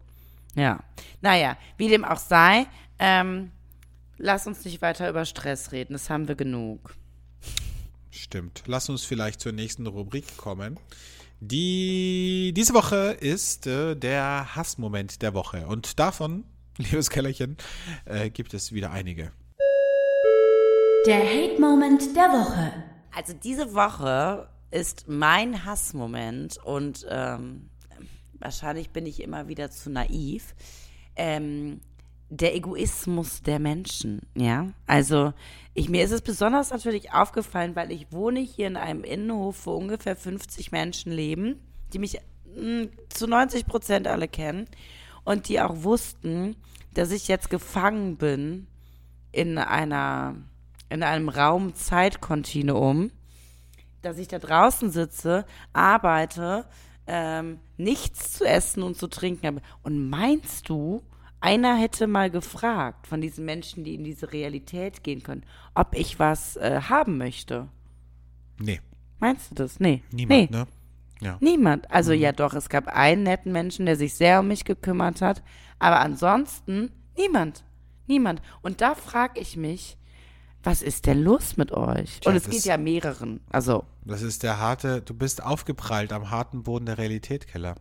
ja. Naja, wie dem auch sei, ähm, lass uns nicht weiter über Stress reden, das haben wir genug. Stimmt. Lass uns vielleicht zur nächsten Rubrik kommen. Die diese Woche ist äh, der Hassmoment der Woche. Und davon, [LAUGHS] liebes Kellerchen, äh, gibt es wieder einige. Der Hate-Moment der Woche. Also diese Woche ist mein Hassmoment und ähm, wahrscheinlich bin ich immer wieder zu naiv. Ähm, der Egoismus der Menschen, ja. Also ich, mir ist es besonders natürlich aufgefallen, weil ich wohne hier in einem Innenhof, wo ungefähr 50 Menschen leben, die mich mh, zu 90 Prozent alle kennen und die auch wussten, dass ich jetzt gefangen bin in einer in einem Raum Zeitkontinuum, dass ich da draußen sitze, arbeite, ähm, nichts zu essen und zu trinken habe. Und meinst du, einer hätte mal gefragt von diesen Menschen, die in diese Realität gehen können, ob ich was äh, haben möchte? Nee, Meinst du das? Nee. niemand, nee. ne? Ja. Niemand. Also ja doch, es gab einen netten Menschen, der sich sehr um mich gekümmert hat, aber ansonsten niemand. Niemand. Und da frage ich mich, was ist denn los mit euch? Tja, Und es geht ja mehreren. Also, Das ist der harte, du bist aufgeprallt am harten Boden der Realität, Keller.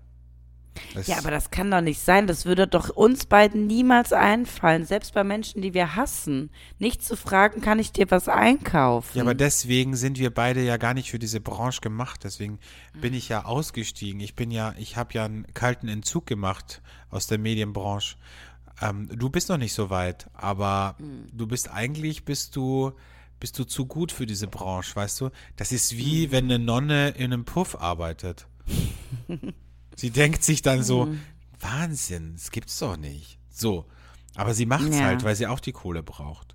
Das- ja, aber das kann doch nicht sein. Das würde doch uns beiden niemals einfallen. Selbst bei Menschen, die wir hassen. Nicht zu fragen, kann ich dir was einkaufen? Ja, aber deswegen sind wir beide ja gar nicht für diese Branche gemacht. Deswegen bin ich ja ausgestiegen. Ich bin ja, ich habe ja einen kalten Entzug gemacht aus der Medienbranche. Ähm, du bist noch nicht so weit, aber du bist eigentlich bist du bist du zu gut für diese Branche, weißt du? Das ist wie wenn eine Nonne in einem Puff arbeitet. [LAUGHS] sie denkt sich dann so, Wahnsinn, das gibt's doch nicht. So, aber sie macht's Ja. halt, weil sie auch die Kohle braucht.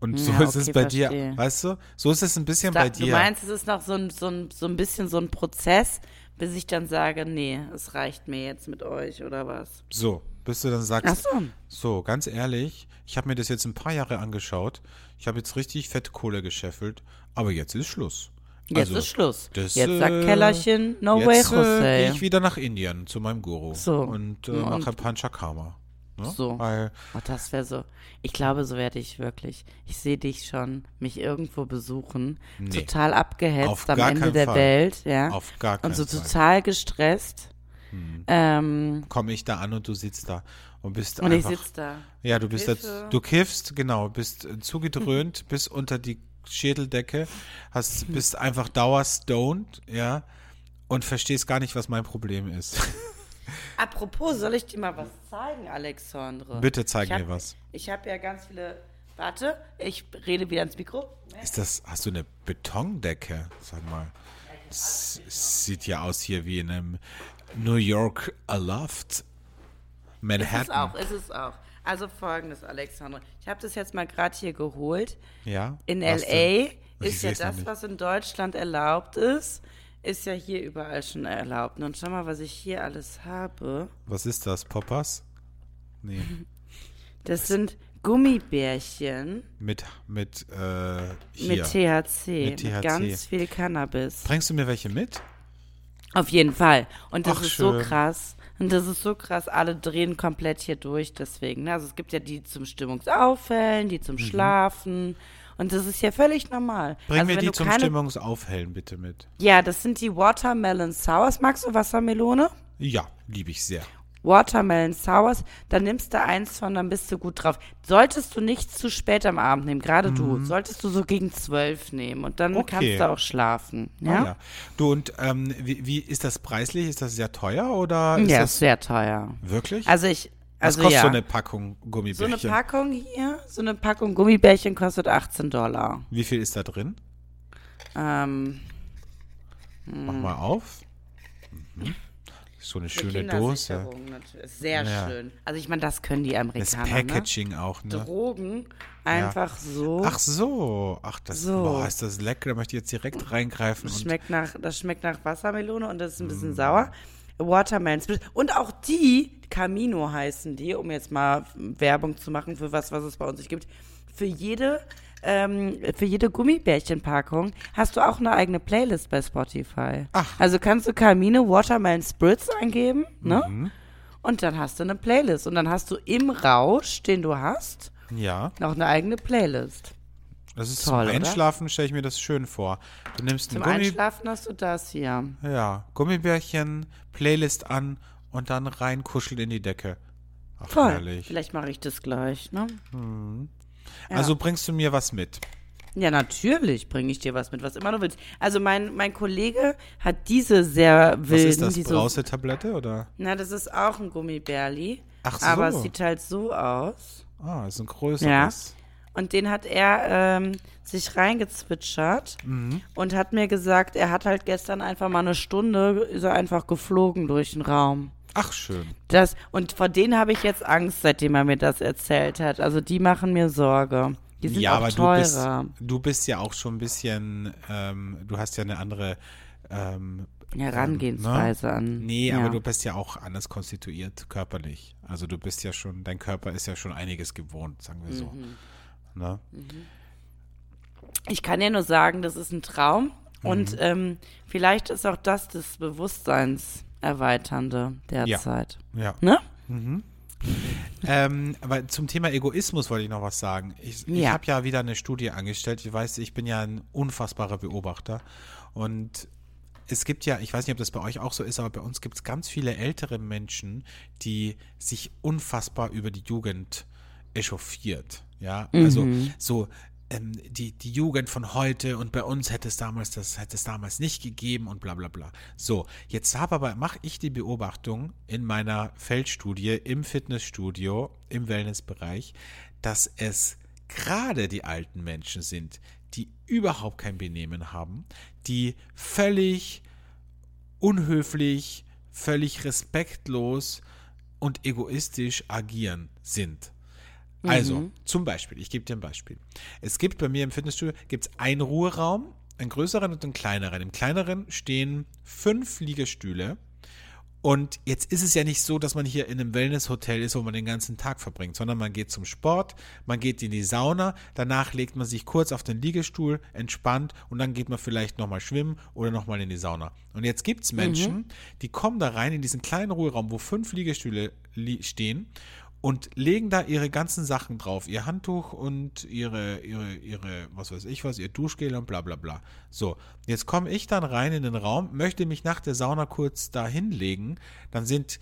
Und so Ja, ist es okay, bei verstehe. dir, weißt du? So ist es ein bisschen Da, bei du dir. meinst, es ist noch so ein, so, ein, so ein bisschen so ein Prozess, bis ich dann sage, nee, es reicht mir jetzt mit euch oder was? So, bis du dann sagst, so. so, ganz ehrlich, ich habe mir das jetzt ein paar Jahre angeschaut. Ich habe jetzt richtig fett Kohle gescheffelt, aber jetzt ist Schluss. Jetzt Also, ist Schluss. das, jetzt sagt äh, Kellerchen, no way, Jetzt äh, gehe Jose. ich wieder nach Indien zu meinem Guru So. und äh, Und- mache Panchakarma. Ne? So. Weil, Oh, das wäre so. Ich glaube, so werde ich wirklich. Ich sehe dich schon, mich irgendwo besuchen, Nee. total abgehetzt Auf am Ende der Fall. Welt, ja. auf gar keinen und so Fall. total gestresst. Ähm, komme ich da an und du sitzt da und bist und ich einfach. sitze da. ja, du bist Hilfe. jetzt, du kiffst, genau, bist äh, zugedröhnt [CLEARS THROAT] bis unter die Schädeldecke, hast, bist einfach dauerstoned, ja, und verstehst gar nicht, was mein Problem ist. [LAUGHS] Apropos, soll ich dir mal was zeigen, Alexandre? Bitte zeig hab, mir was. Ich habe ja ganz viele. Warte, ich rede wieder ins Mikro. Ist das, hast du eine Betondecke? Sag mal. Das sieht ja aus hier wie in einem New York Loft. Ist es Manhattan. auch, ist es auch. Also folgendes, Alexandre. Ich habe das jetzt mal gerade hier geholt. Ja. In LA ist ja das, was in Deutschland erlaubt ist, ist ja hier überall schon erlaubt. Und schau mal, was ich hier alles habe. Was ist das? Poppers? Nee. [LAUGHS] Das sind Gummibärchen Mit, mit, äh, hier. mit THC, Mit mit, THC. ganz viel Cannabis. Bringst du mir welche mit? Auf jeden Fall. Und das Ach, ist so schön. krass. Und das ist so krass. Alle drehen komplett hier durch deswegen. ne? Also es gibt ja die zum Stimmungsaufhellen, die zum Mhm. Schlafen. Und das ist ja völlig normal. Bring also mir die zum keine, Stimmungsaufhellen bitte mit. Ja, das sind die Watermelon Sours. Magst du Wassermelone? Ja, liebe ich sehr. Watermelon Sours, dann nimmst du eins von, dann bist du gut drauf. Solltest du nicht zu spät am Abend nehmen, gerade du, solltest du so gegen zwölf nehmen und dann Mhm. Okay. kannst du auch schlafen. Ja, ja. Du und ähm, wie, wie ist das preislich? Ist das sehr teuer oder ist ja, das ist sehr teuer. wirklich? Also ich, Was also kostet ja. so eine Packung So Gummibärchen? eine Packung hier, so eine Packung Gummibärchen kostet 18 Dollar. Wie viel ist da drin? Ähm, Mach mal auf. Mhm. So eine Für schöne Dose. Sehr Ja. schön. Also ich meine, das können die Das Amerikaner. Packaging auch, Ne? ne? Drogen einfach so. Ach so, ach das, So. boah, ist das lecker, da möchte ich jetzt direkt reingreifen. Das schmeckt nach, das schmeckt nach Wassermelone und das ist ein Mm. bisschen sauer. Watermelon Split. Und auch die, Camino heißen die, um jetzt mal Werbung zu machen für was, was es bei uns nicht gibt. Für jede, ähm, für jede Gummibärchenpackung hast du auch eine eigene Playlist bei Spotify. Ach. Also kannst du Camino Watermelon Spritz eingeben, ne? Mhm. Und dann hast du eine Playlist. Und dann hast du im Rausch, den du hast, ja, noch eine eigene Playlist. das ist Toll, zum? Einschlafen, stelle ich mir das schön vor. Du nimmst Zum Gummi, Einschlafen hast du das hier. ja, Gummibärchen, Playlist an und dann reinkuscheln in die Decke. Ach, Voll. herrlich. Vielleicht mache ich das gleich, ne? Ja. Also bringst du mir was mit? Ja, natürlich bringe ich dir was mit, was immer du willst. Also mein, mein Kollege hat diese sehr wilden, Was ist das, die so, Brausetablette oder? na, das ist auch ein Gummibärli. Ach so. Aber es sieht halt so aus. Ah, ist ein größeres. Und den hat er ähm, sich reingezwitschert Mhm. und hat mir gesagt, er hat halt gestern einfach mal eine Stunde, ist er einfach geflogen durch den Raum. Ach, schön. Das, und vor denen habe ich jetzt Angst, seitdem er mir das erzählt hat. Also die machen mir Sorge. Die sind ja, auch aber teurer. du bist, du bist ja auch schon ein bisschen, ähm, du hast ja eine andere ähm, Herangehensweise ne? an. Nee, ja. aber du bist ja auch anders konstituiert körperlich. Also du bist ja schon, dein Körper ist ja schon einiges gewohnt, sagen wir so. Mhm. Ne? Ich kann dir nur sagen, das ist ein Traum. Mhm. Und ähm, vielleicht ist auch das das Bewusstseinserweiternde derzeit. Ja. Ne? ähm, aber zum Thema Egoismus wollte ich noch was sagen. Ich, ich Ja. habe ja wieder eine Studie angestellt. Ich weiß, ich bin ja ein unfassbarer Beobachter. Und es gibt ja, ich weiß nicht, ob das bei euch auch so ist, aber bei uns gibt es ganz viele ältere Menschen, die sich unfassbar über die Jugend echauffiert. Ja, also so ähm, die, die Jugend von heute und bei uns hätte es damals das hätte es damals nicht gegeben und bla bla bla. So, jetzt habe aber mache ich die Beobachtung in meiner Feldstudie im Fitnessstudio im Wellnessbereich, dass es gerade die alten Menschen sind, die überhaupt kein Benehmen haben, die völlig unhöflich, völlig respektlos und egoistisch agieren sind. Also, zum Beispiel, ich gebe dir ein Beispiel. Es gibt bei mir im Fitnessstudio gibt's einen Ruheraum, einen größeren und einen kleineren. Im kleineren stehen fünf Liegestühle. Und jetzt ist es ja nicht so, dass man hier in einem Wellnesshotel ist, wo man den ganzen Tag verbringt, sondern man geht zum Sport, man geht in die Sauna, danach legt man sich kurz auf den Liegestuhl, entspannt und dann geht man vielleicht nochmal schwimmen oder nochmal in die Sauna. Und jetzt gibt's Menschen, die kommen da rein in diesen kleinen Ruheraum, wo fünf Liegestühle li stehen und legen da ihre ganzen Sachen drauf, ihr Handtuch und ihre, ihre, ihre, was weiß ich was, ihr Duschgel und bla bla bla. So, jetzt komme ich dann rein in den Raum, möchte mich nach der Sauna kurz da hinlegen, dann sind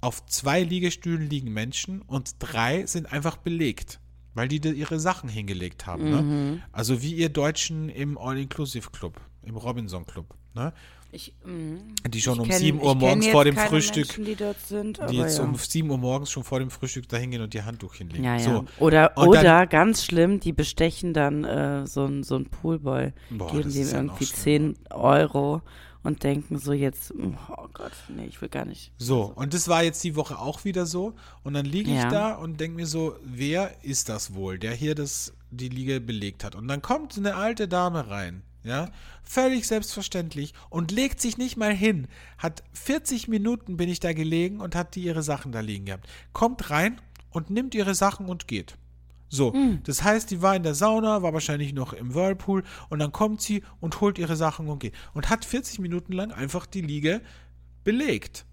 auf zwei Liegestühlen liegen Menschen und drei sind einfach belegt, weil die da ihre Sachen hingelegt haben. Ne? Also wie ihr Deutschen im All-Inclusive-Club, im Robinson-Club. Ne? Ich, mm, Die schon um kenn- 7 Uhr morgens vor dem Frühstück Menschen, die sind, die jetzt ja. um 7 Uhr morgens schon vor dem Frühstück da hingehen und ihr Handtuch hinlegen. ja, ja. So. Oder, Und oder dann- ganz schlimm, die bestechen dann äh, so ein so Poolboy, Boah, geben dem irgendwie schlimmer. 10 Euro und denken so jetzt, oh Gott, nee, ich will gar nicht. So, und das war jetzt die Woche auch wieder so. Und dann liege ich Ja. da und denke mir so, wer ist das wohl, der hier das, die Liege belegt hat? Und dann kommt eine alte Dame rein, ja, völlig selbstverständlich und legt sich nicht mal hin. Hat 40 Minuten bin ich da gelegen und hat die ihre Sachen da liegen gehabt. Kommt rein und nimmt ihre Sachen und geht. So, das heißt, die war in der Sauna, war wahrscheinlich noch im Whirlpool und dann kommt sie und holt ihre Sachen und geht. Und hat 40 Minuten lang einfach die Liege belegt.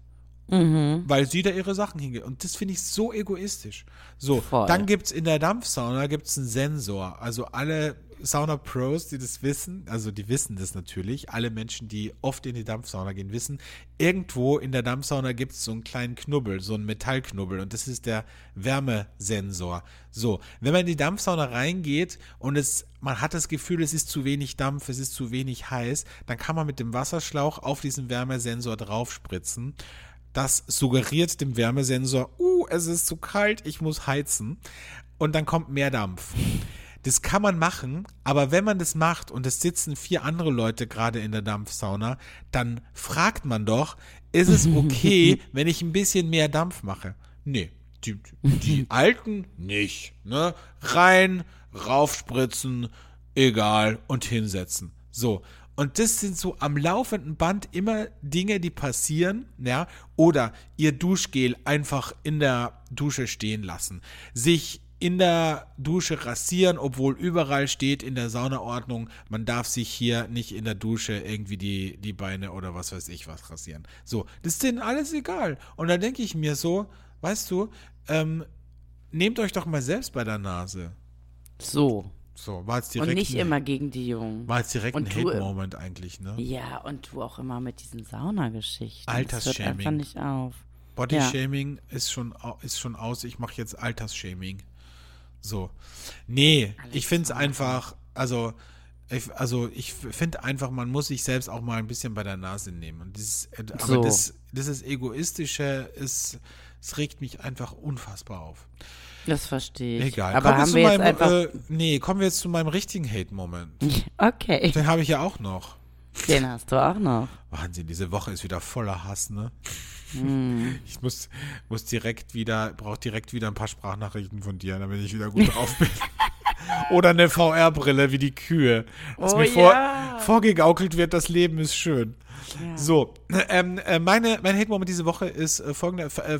Weil sie da ihre Sachen hingeht. Und das finde ich so egoistisch. So, Voll. dann gibt es in der Dampfsauna gibt's einen Sensor. Also alle Sauna-Pros, die das wissen, also die wissen das natürlich, alle Menschen, die oft in die Dampfsauna gehen, wissen, irgendwo in der Dampfsauna gibt es so einen kleinen Knubbel, so einen Metallknubbel und das ist der Wärmesensor. So, wenn man in die Dampfsauna reingeht und es, man hat das Gefühl, es ist zu wenig Dampf, es ist zu wenig heiß, dann kann man mit dem Wasserschlauch auf diesen Wärmesensor draufspritzen. Das suggeriert dem Wärmesensor, uh, es ist zu kalt, ich muss heizen. Und dann kommt mehr Dampf. Das kann man machen, aber wenn man das macht und es sitzen vier andere Leute gerade in der Dampfsauna, dann fragt man doch, ist es [LAUGHS] okay, wenn ich ein bisschen mehr Dampf mache? Nee, die, die [LAUGHS] Alten nicht. Ne? Rein, raufspritzen, egal und hinsetzen. So. Und das sind so am laufenden Band immer Dinge, die passieren, ja. Oder ihr Duschgel einfach in der Dusche stehen lassen. Sich in der Dusche rasieren, obwohl überall steht in der Saunaordnung, man darf sich hier nicht in der Dusche irgendwie die, die Beine oder was weiß ich was rasieren. So, das ist denen alles egal. Und da denke ich mir so, weißt du, ähm, nehmt euch doch mal selbst bei der Nase. So. So, war jetzt direkt Und nicht ein, immer gegen die Jungen. war jetzt direkt Und ein Hate-Moment eigentlich, ne? Ja, und du auch immer mit diesen Saunageschichten. Das hört Altersshaming. einfach nicht auf. Body-Shaming ist, schon, ist schon aus, ich mache jetzt Altersshaming. So. Nee, Alles ich finde es einfach, also, ich, also ich finde einfach, man muss sich selbst auch mal ein bisschen bei der Nase nehmen. Und dieses, äh, aber So. das, das ist Egoistische, ist, es regt mich einfach unfassbar auf. Das verstehe ich. Egal. Aber kommen haben wir jetzt meinem, einfach. äh, nee, kommen wir jetzt zu meinem richtigen Hate-Moment. [LAUGHS] okay, Den habe ich ja auch noch. den hast du auch noch. Wahnsinn, diese Woche ist wieder voller Hass, ne? [LAUGHS] Ich muss, muss direkt wieder, brauche direkt wieder ein paar Sprachnachrichten von dir, damit ich wieder gut drauf bin. [LAUGHS] Oder eine VR-Brille wie die Kühe. Was Oh mir vor, ja. vorgegaukelt wird, das Leben ist schön. Ja. So, ähm, äh, meine, mein Hate-Moment diese Woche ist äh, folgender. Äh,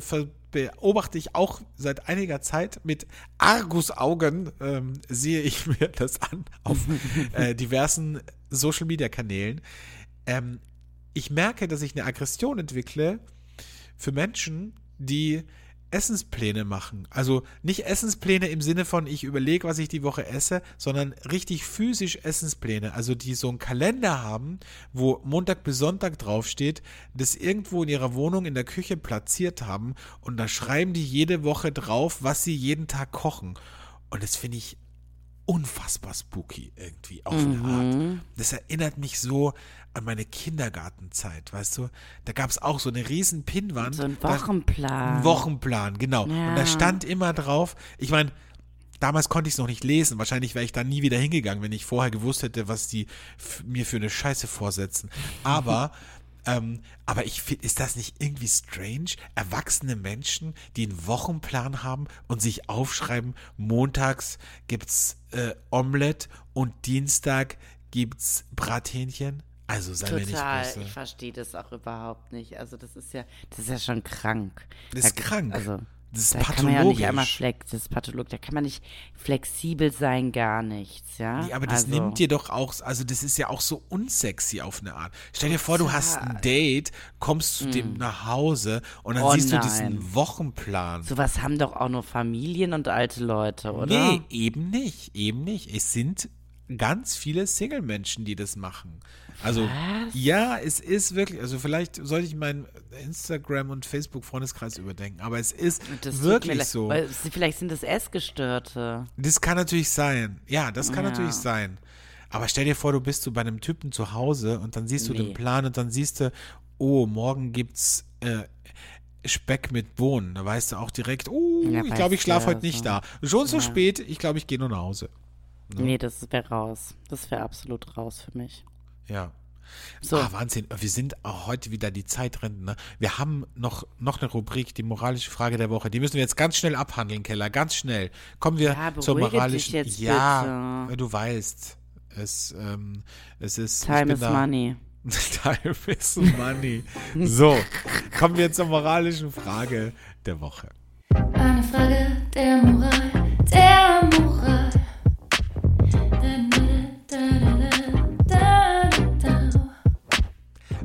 beobachte ich auch seit einiger Zeit mit Argusaugen, ähm, sehe ich [LAUGHS] mir das an auf äh, diversen Social-Media-Kanälen. Ähm, ich merke, dass ich eine Aggression entwickle für Menschen, die Essenspläne machen. Also nicht Essenspläne im Sinne von, ich überlege, was ich die Woche esse, sondern richtig physisch Essenspläne. Also die so einen Kalender haben, wo Montag bis Sonntag draufsteht, das irgendwo in ihrer Wohnung in der Küche platziert haben und da schreiben die jede Woche drauf, was sie jeden Tag kochen. Und das finde ich unfassbar spooky irgendwie auf eine Art. Das erinnert mich so an meine Kindergartenzeit, weißt du? Da gab es auch so eine riesen Pinnwand. So ein Wochenplan. ein Wochenplan, genau. Und da Ja. stand immer drauf, ich meine, damals konnte ich es noch nicht lesen. Wahrscheinlich wäre ich da nie wieder hingegangen, wenn ich vorher gewusst hätte, was die mir für eine Scheiße vorsetzen. Aber, [LAUGHS] ähm, aber ich finde, ist das nicht irgendwie strange? Erwachsene Menschen, die einen Wochenplan haben und sich aufschreiben, montags gibt's äh, Omelette und Dienstag gibt's Brathähnchen? Also sei mir nicht Total. böse. Ich verstehe das auch überhaupt nicht. Also das ist ja, das ist ja schon krank. Das ist Da- krank. Also Das ist da kann man ja nicht einmal pathologisch. flex, das ist pathologisch. Da kann man nicht flexibel sein, gar nichts, ja. Nee, aber das also, nimmt dir doch auch, also das ist ja auch so unsexy auf eine Art. Stell dir vor, du hast ein Date, kommst zu dem nach Hause und dann Oh siehst du nein. diesen Wochenplan. Sowas haben doch auch nur Familien und alte Leute, oder? Nee, eben nicht, eben nicht. Es sind ganz viele Single-Menschen, die das machen. Also, Was? ja, es ist wirklich, also vielleicht sollte ich meinen Instagram- und Facebook-Freundeskreis überdenken, aber es ist Das mir wirklich so. Weil, vielleicht sind es Essgestörte. Das kann natürlich sein. Ja, das kann Ja. natürlich sein. Aber stell dir vor, du bist so bei einem Typen zu Hause und dann siehst du den Nee. Plan und dann siehst du, oh, morgen gibt's äh, Speck mit Bohnen. Da weißt du auch direkt, oh, Ja, ich glaube, ich schlafe heute nicht also. da. Schon so Ja. spät, ich glaube, ich gehe nur nach Hause. Nee, das wäre raus. Das wäre absolut raus für mich. Ja. So. Ah, Wahnsinn. Wir sind auch heute wieder die Zeitrennen. Ne? Wir haben noch, noch eine Rubrik, die moralische Frage der Woche. Die müssen wir jetzt ganz schnell abhandeln, Keller. Ganz schnell. Kommen wir Ja, zur beruhige dich moralischen. jetzt ja, bitte. du weißt. Es, ähm, es ist. Time is da- money. [LAUGHS] Time is money. So, kommen wir zur moralischen Frage der Woche. Eine Frage der Moral, der Moral.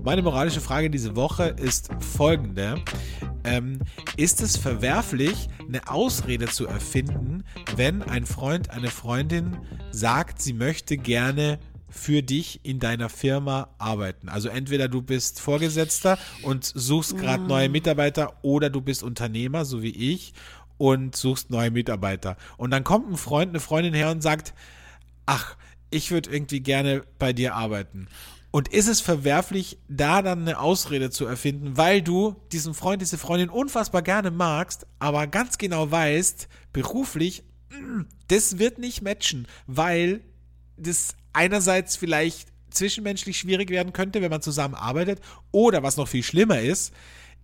Meine moralische Frage diese Woche ist folgende. Ähm, ist es verwerflich, eine Ausrede zu erfinden, wenn ein Freund, eine Freundin sagt, sie möchte gerne für dich in deiner Firma arbeiten? Also entweder du bist Vorgesetzter und suchst gerade neue Mitarbeiter oder du bist Unternehmer, so wie ich, und suchst neue Mitarbeiter. Und dann kommt ein Freund, eine Freundin her und sagt, ach, ich würde irgendwie gerne bei dir arbeiten. Und ist es verwerflich, da dann eine Ausrede zu erfinden, weil du diesen Freund, diese Freundin unfassbar gerne magst, aber ganz genau weißt, beruflich mm, das wird nicht matchen, weil das einerseits vielleicht zwischenmenschlich schwierig werden könnte, wenn man zusammenarbeitet, oder was noch viel schlimmer ist,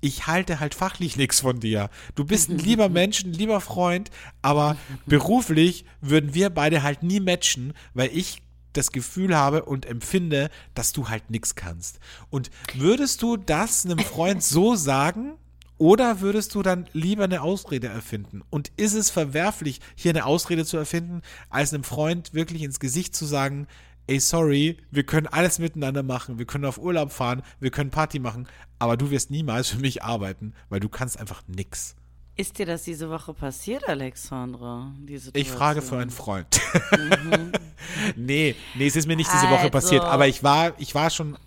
ich halte halt fachlich [LAUGHS] nichts von dir. Du bist ein lieber [LAUGHS] Mensch, ein lieber Freund, aber beruflich würden wir beide halt nie matchen, weil ich das Gefühl habe und empfinde, dass du halt nichts kannst. Und würdest du das einem Freund so sagen? Oder würdest du dann lieber eine Ausrede erfinden? Und ist es verwerflich, hier eine Ausrede zu erfinden, als einem Freund wirklich ins Gesicht zu sagen, ey, sorry, wir können alles miteinander machen, wir können auf Urlaub fahren, wir können Party machen, aber du wirst niemals für mich arbeiten, weil du kannst einfach nix. Ist dir das diese Woche passiert, Alexandra? ich frage für einen Freund. Mhm. [LAUGHS] nee, nee, es ist mir nicht diese Woche also, passiert, aber ich war, ich war schon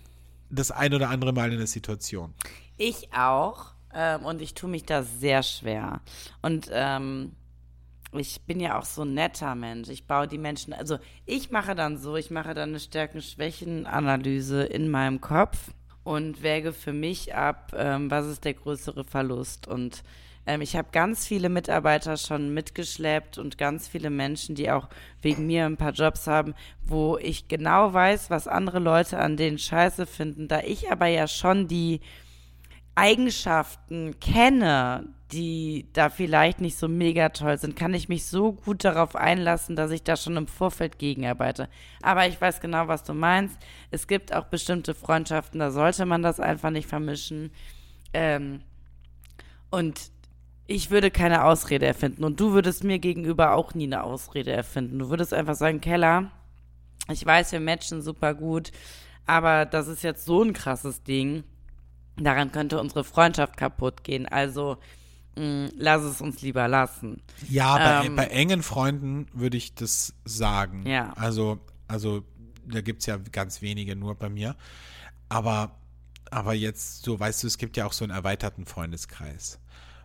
das ein oder andere Mal in der Situation. Ich auch. Ähm, und ich tue mich da sehr schwer. Und ähm, ich bin ja auch so ein netter Mensch. Ich baue die Menschen, also ich mache dann so, ich mache dann eine Stärken-Schwächen-Analyse in meinem Kopf und wäge für mich ab, ähm, was ist der größere Verlust. Und ähm, ich habe ganz viele Mitarbeiter schon mitgeschleppt und ganz viele Menschen, die auch wegen mir ein paar Jobs haben, wo ich genau weiß, was andere Leute an denen scheiße finden. Da ich aber ja schon die Eigenschaften kenne, die da vielleicht nicht so mega toll sind, kann ich mich so gut darauf einlassen, dass ich da schon im Vorfeld gegenarbeite. Aber ich weiß genau, was du meinst. Es gibt auch bestimmte Freundschaften, da sollte man das einfach nicht vermischen. Ähm, und ich würde keine Ausrede erfinden. Und du würdest mir gegenüber auch nie eine Ausrede erfinden. Du würdest einfach sagen, Keller, ich weiß, wir matchen super gut, aber das ist jetzt so ein krasses Ding Daran könnte unsere Freundschaft kaputt gehen. Also mh, mm, lass es uns lieber lassen. Ja, bei, ähm, bei engen Freunden würde ich das sagen. Ja. Also, also da gibt es ja ganz wenige nur bei mir. Aber, aber jetzt, so weißt du, es gibt ja auch so einen erweiterten Freundeskreis.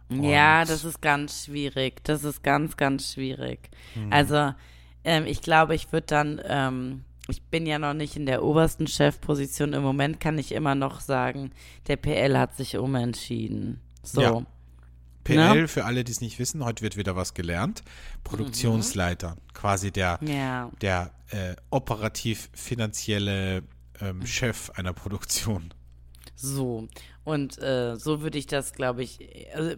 Und ja, das ist ganz schwierig. Das ist ganz, ganz schwierig. Hm. Also, ähm, ich glaube, ich würde dann ähm, ich bin ja noch nicht in der obersten Chefposition. Im Moment kann ich immer noch sagen, der PL hat sich umentschieden. So. Ja. PL? Ne? für alle, die es nicht wissen, heute wird wieder was gelernt. Produktionsleiter, mhm. quasi der, ja. der äh, operativ-finanzielle ähm, mhm. Chef einer Produktion. So, und äh, so würde ich das, glaube ich, also,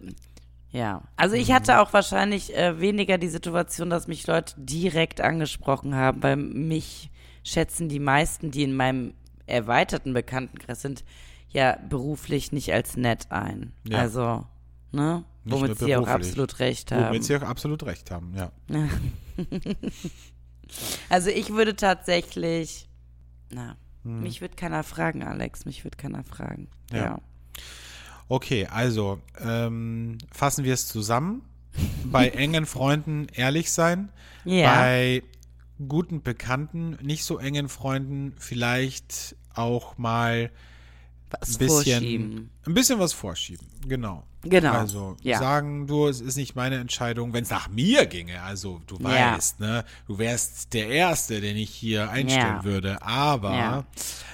ja. Also ich hatte mhm. auch wahrscheinlich äh, weniger die Situation, dass mich Leute direkt angesprochen haben, weil mich schätzen die meisten, die in meinem erweiterten Bekanntenkreis sind, ja beruflich nicht als nett ein. Ja. Also, ne? Nicht Womit sie auch absolut recht haben. Womit sie auch absolut recht haben, ja. [LAUGHS] also ich würde tatsächlich, na, hm. mich wird keiner fragen, Alex, mich wird keiner fragen. Ja. ja. Okay, also ähm, fassen wir es zusammen. Bei [LAUGHS] engen Freunden ehrlich sein. Ja. Bei guten Bekannten, nicht so engen Freunden vielleicht auch mal was ein bisschen, vorschieben. ein bisschen was vorschieben, genau. Genau. Also ja. sagen, du, es ist nicht meine Entscheidung, wenn es nach mir ginge. Also du weißt, ja. ne, du wärst der Erste, den ich hier einstellen ja. würde. Aber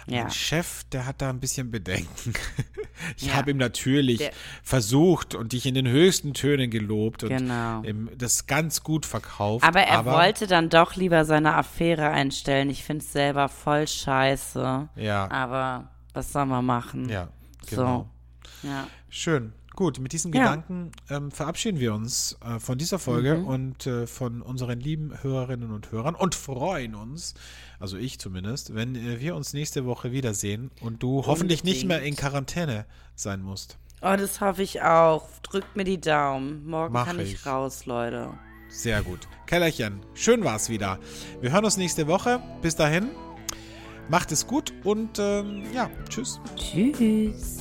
mein Chef, der hat da ein bisschen Bedenken. [LAUGHS] ich habe ihm natürlich der versucht und dich in den höchsten Tönen gelobt und genau. das ganz gut verkauft. Aber er aber, wollte dann doch lieber seine Affäre einstellen. Ich finde es selber voll scheiße. Ja. Aber was soll man machen? Ja, genau. So. Ja. Schön. Gut, mit diesen ja. Gedanken ähm, verabschieden wir uns äh, von dieser Folge mhm. und äh, von unseren lieben Hörerinnen und Hörern und freuen uns, also ich zumindest, wenn äh, wir uns nächste Woche wiedersehen und du Unbedingt. hoffentlich nicht mehr in Quarantäne sein musst. Oh, das hoffe ich auch. Drückt mir die Daumen. Morgen Mach kann ich. ich raus, Leute. Sehr gut. Kellerchen, schön war es wieder. Wir hören uns nächste Woche. Bis dahin, macht es gut und ähm, ja, tschüss. Tschüss.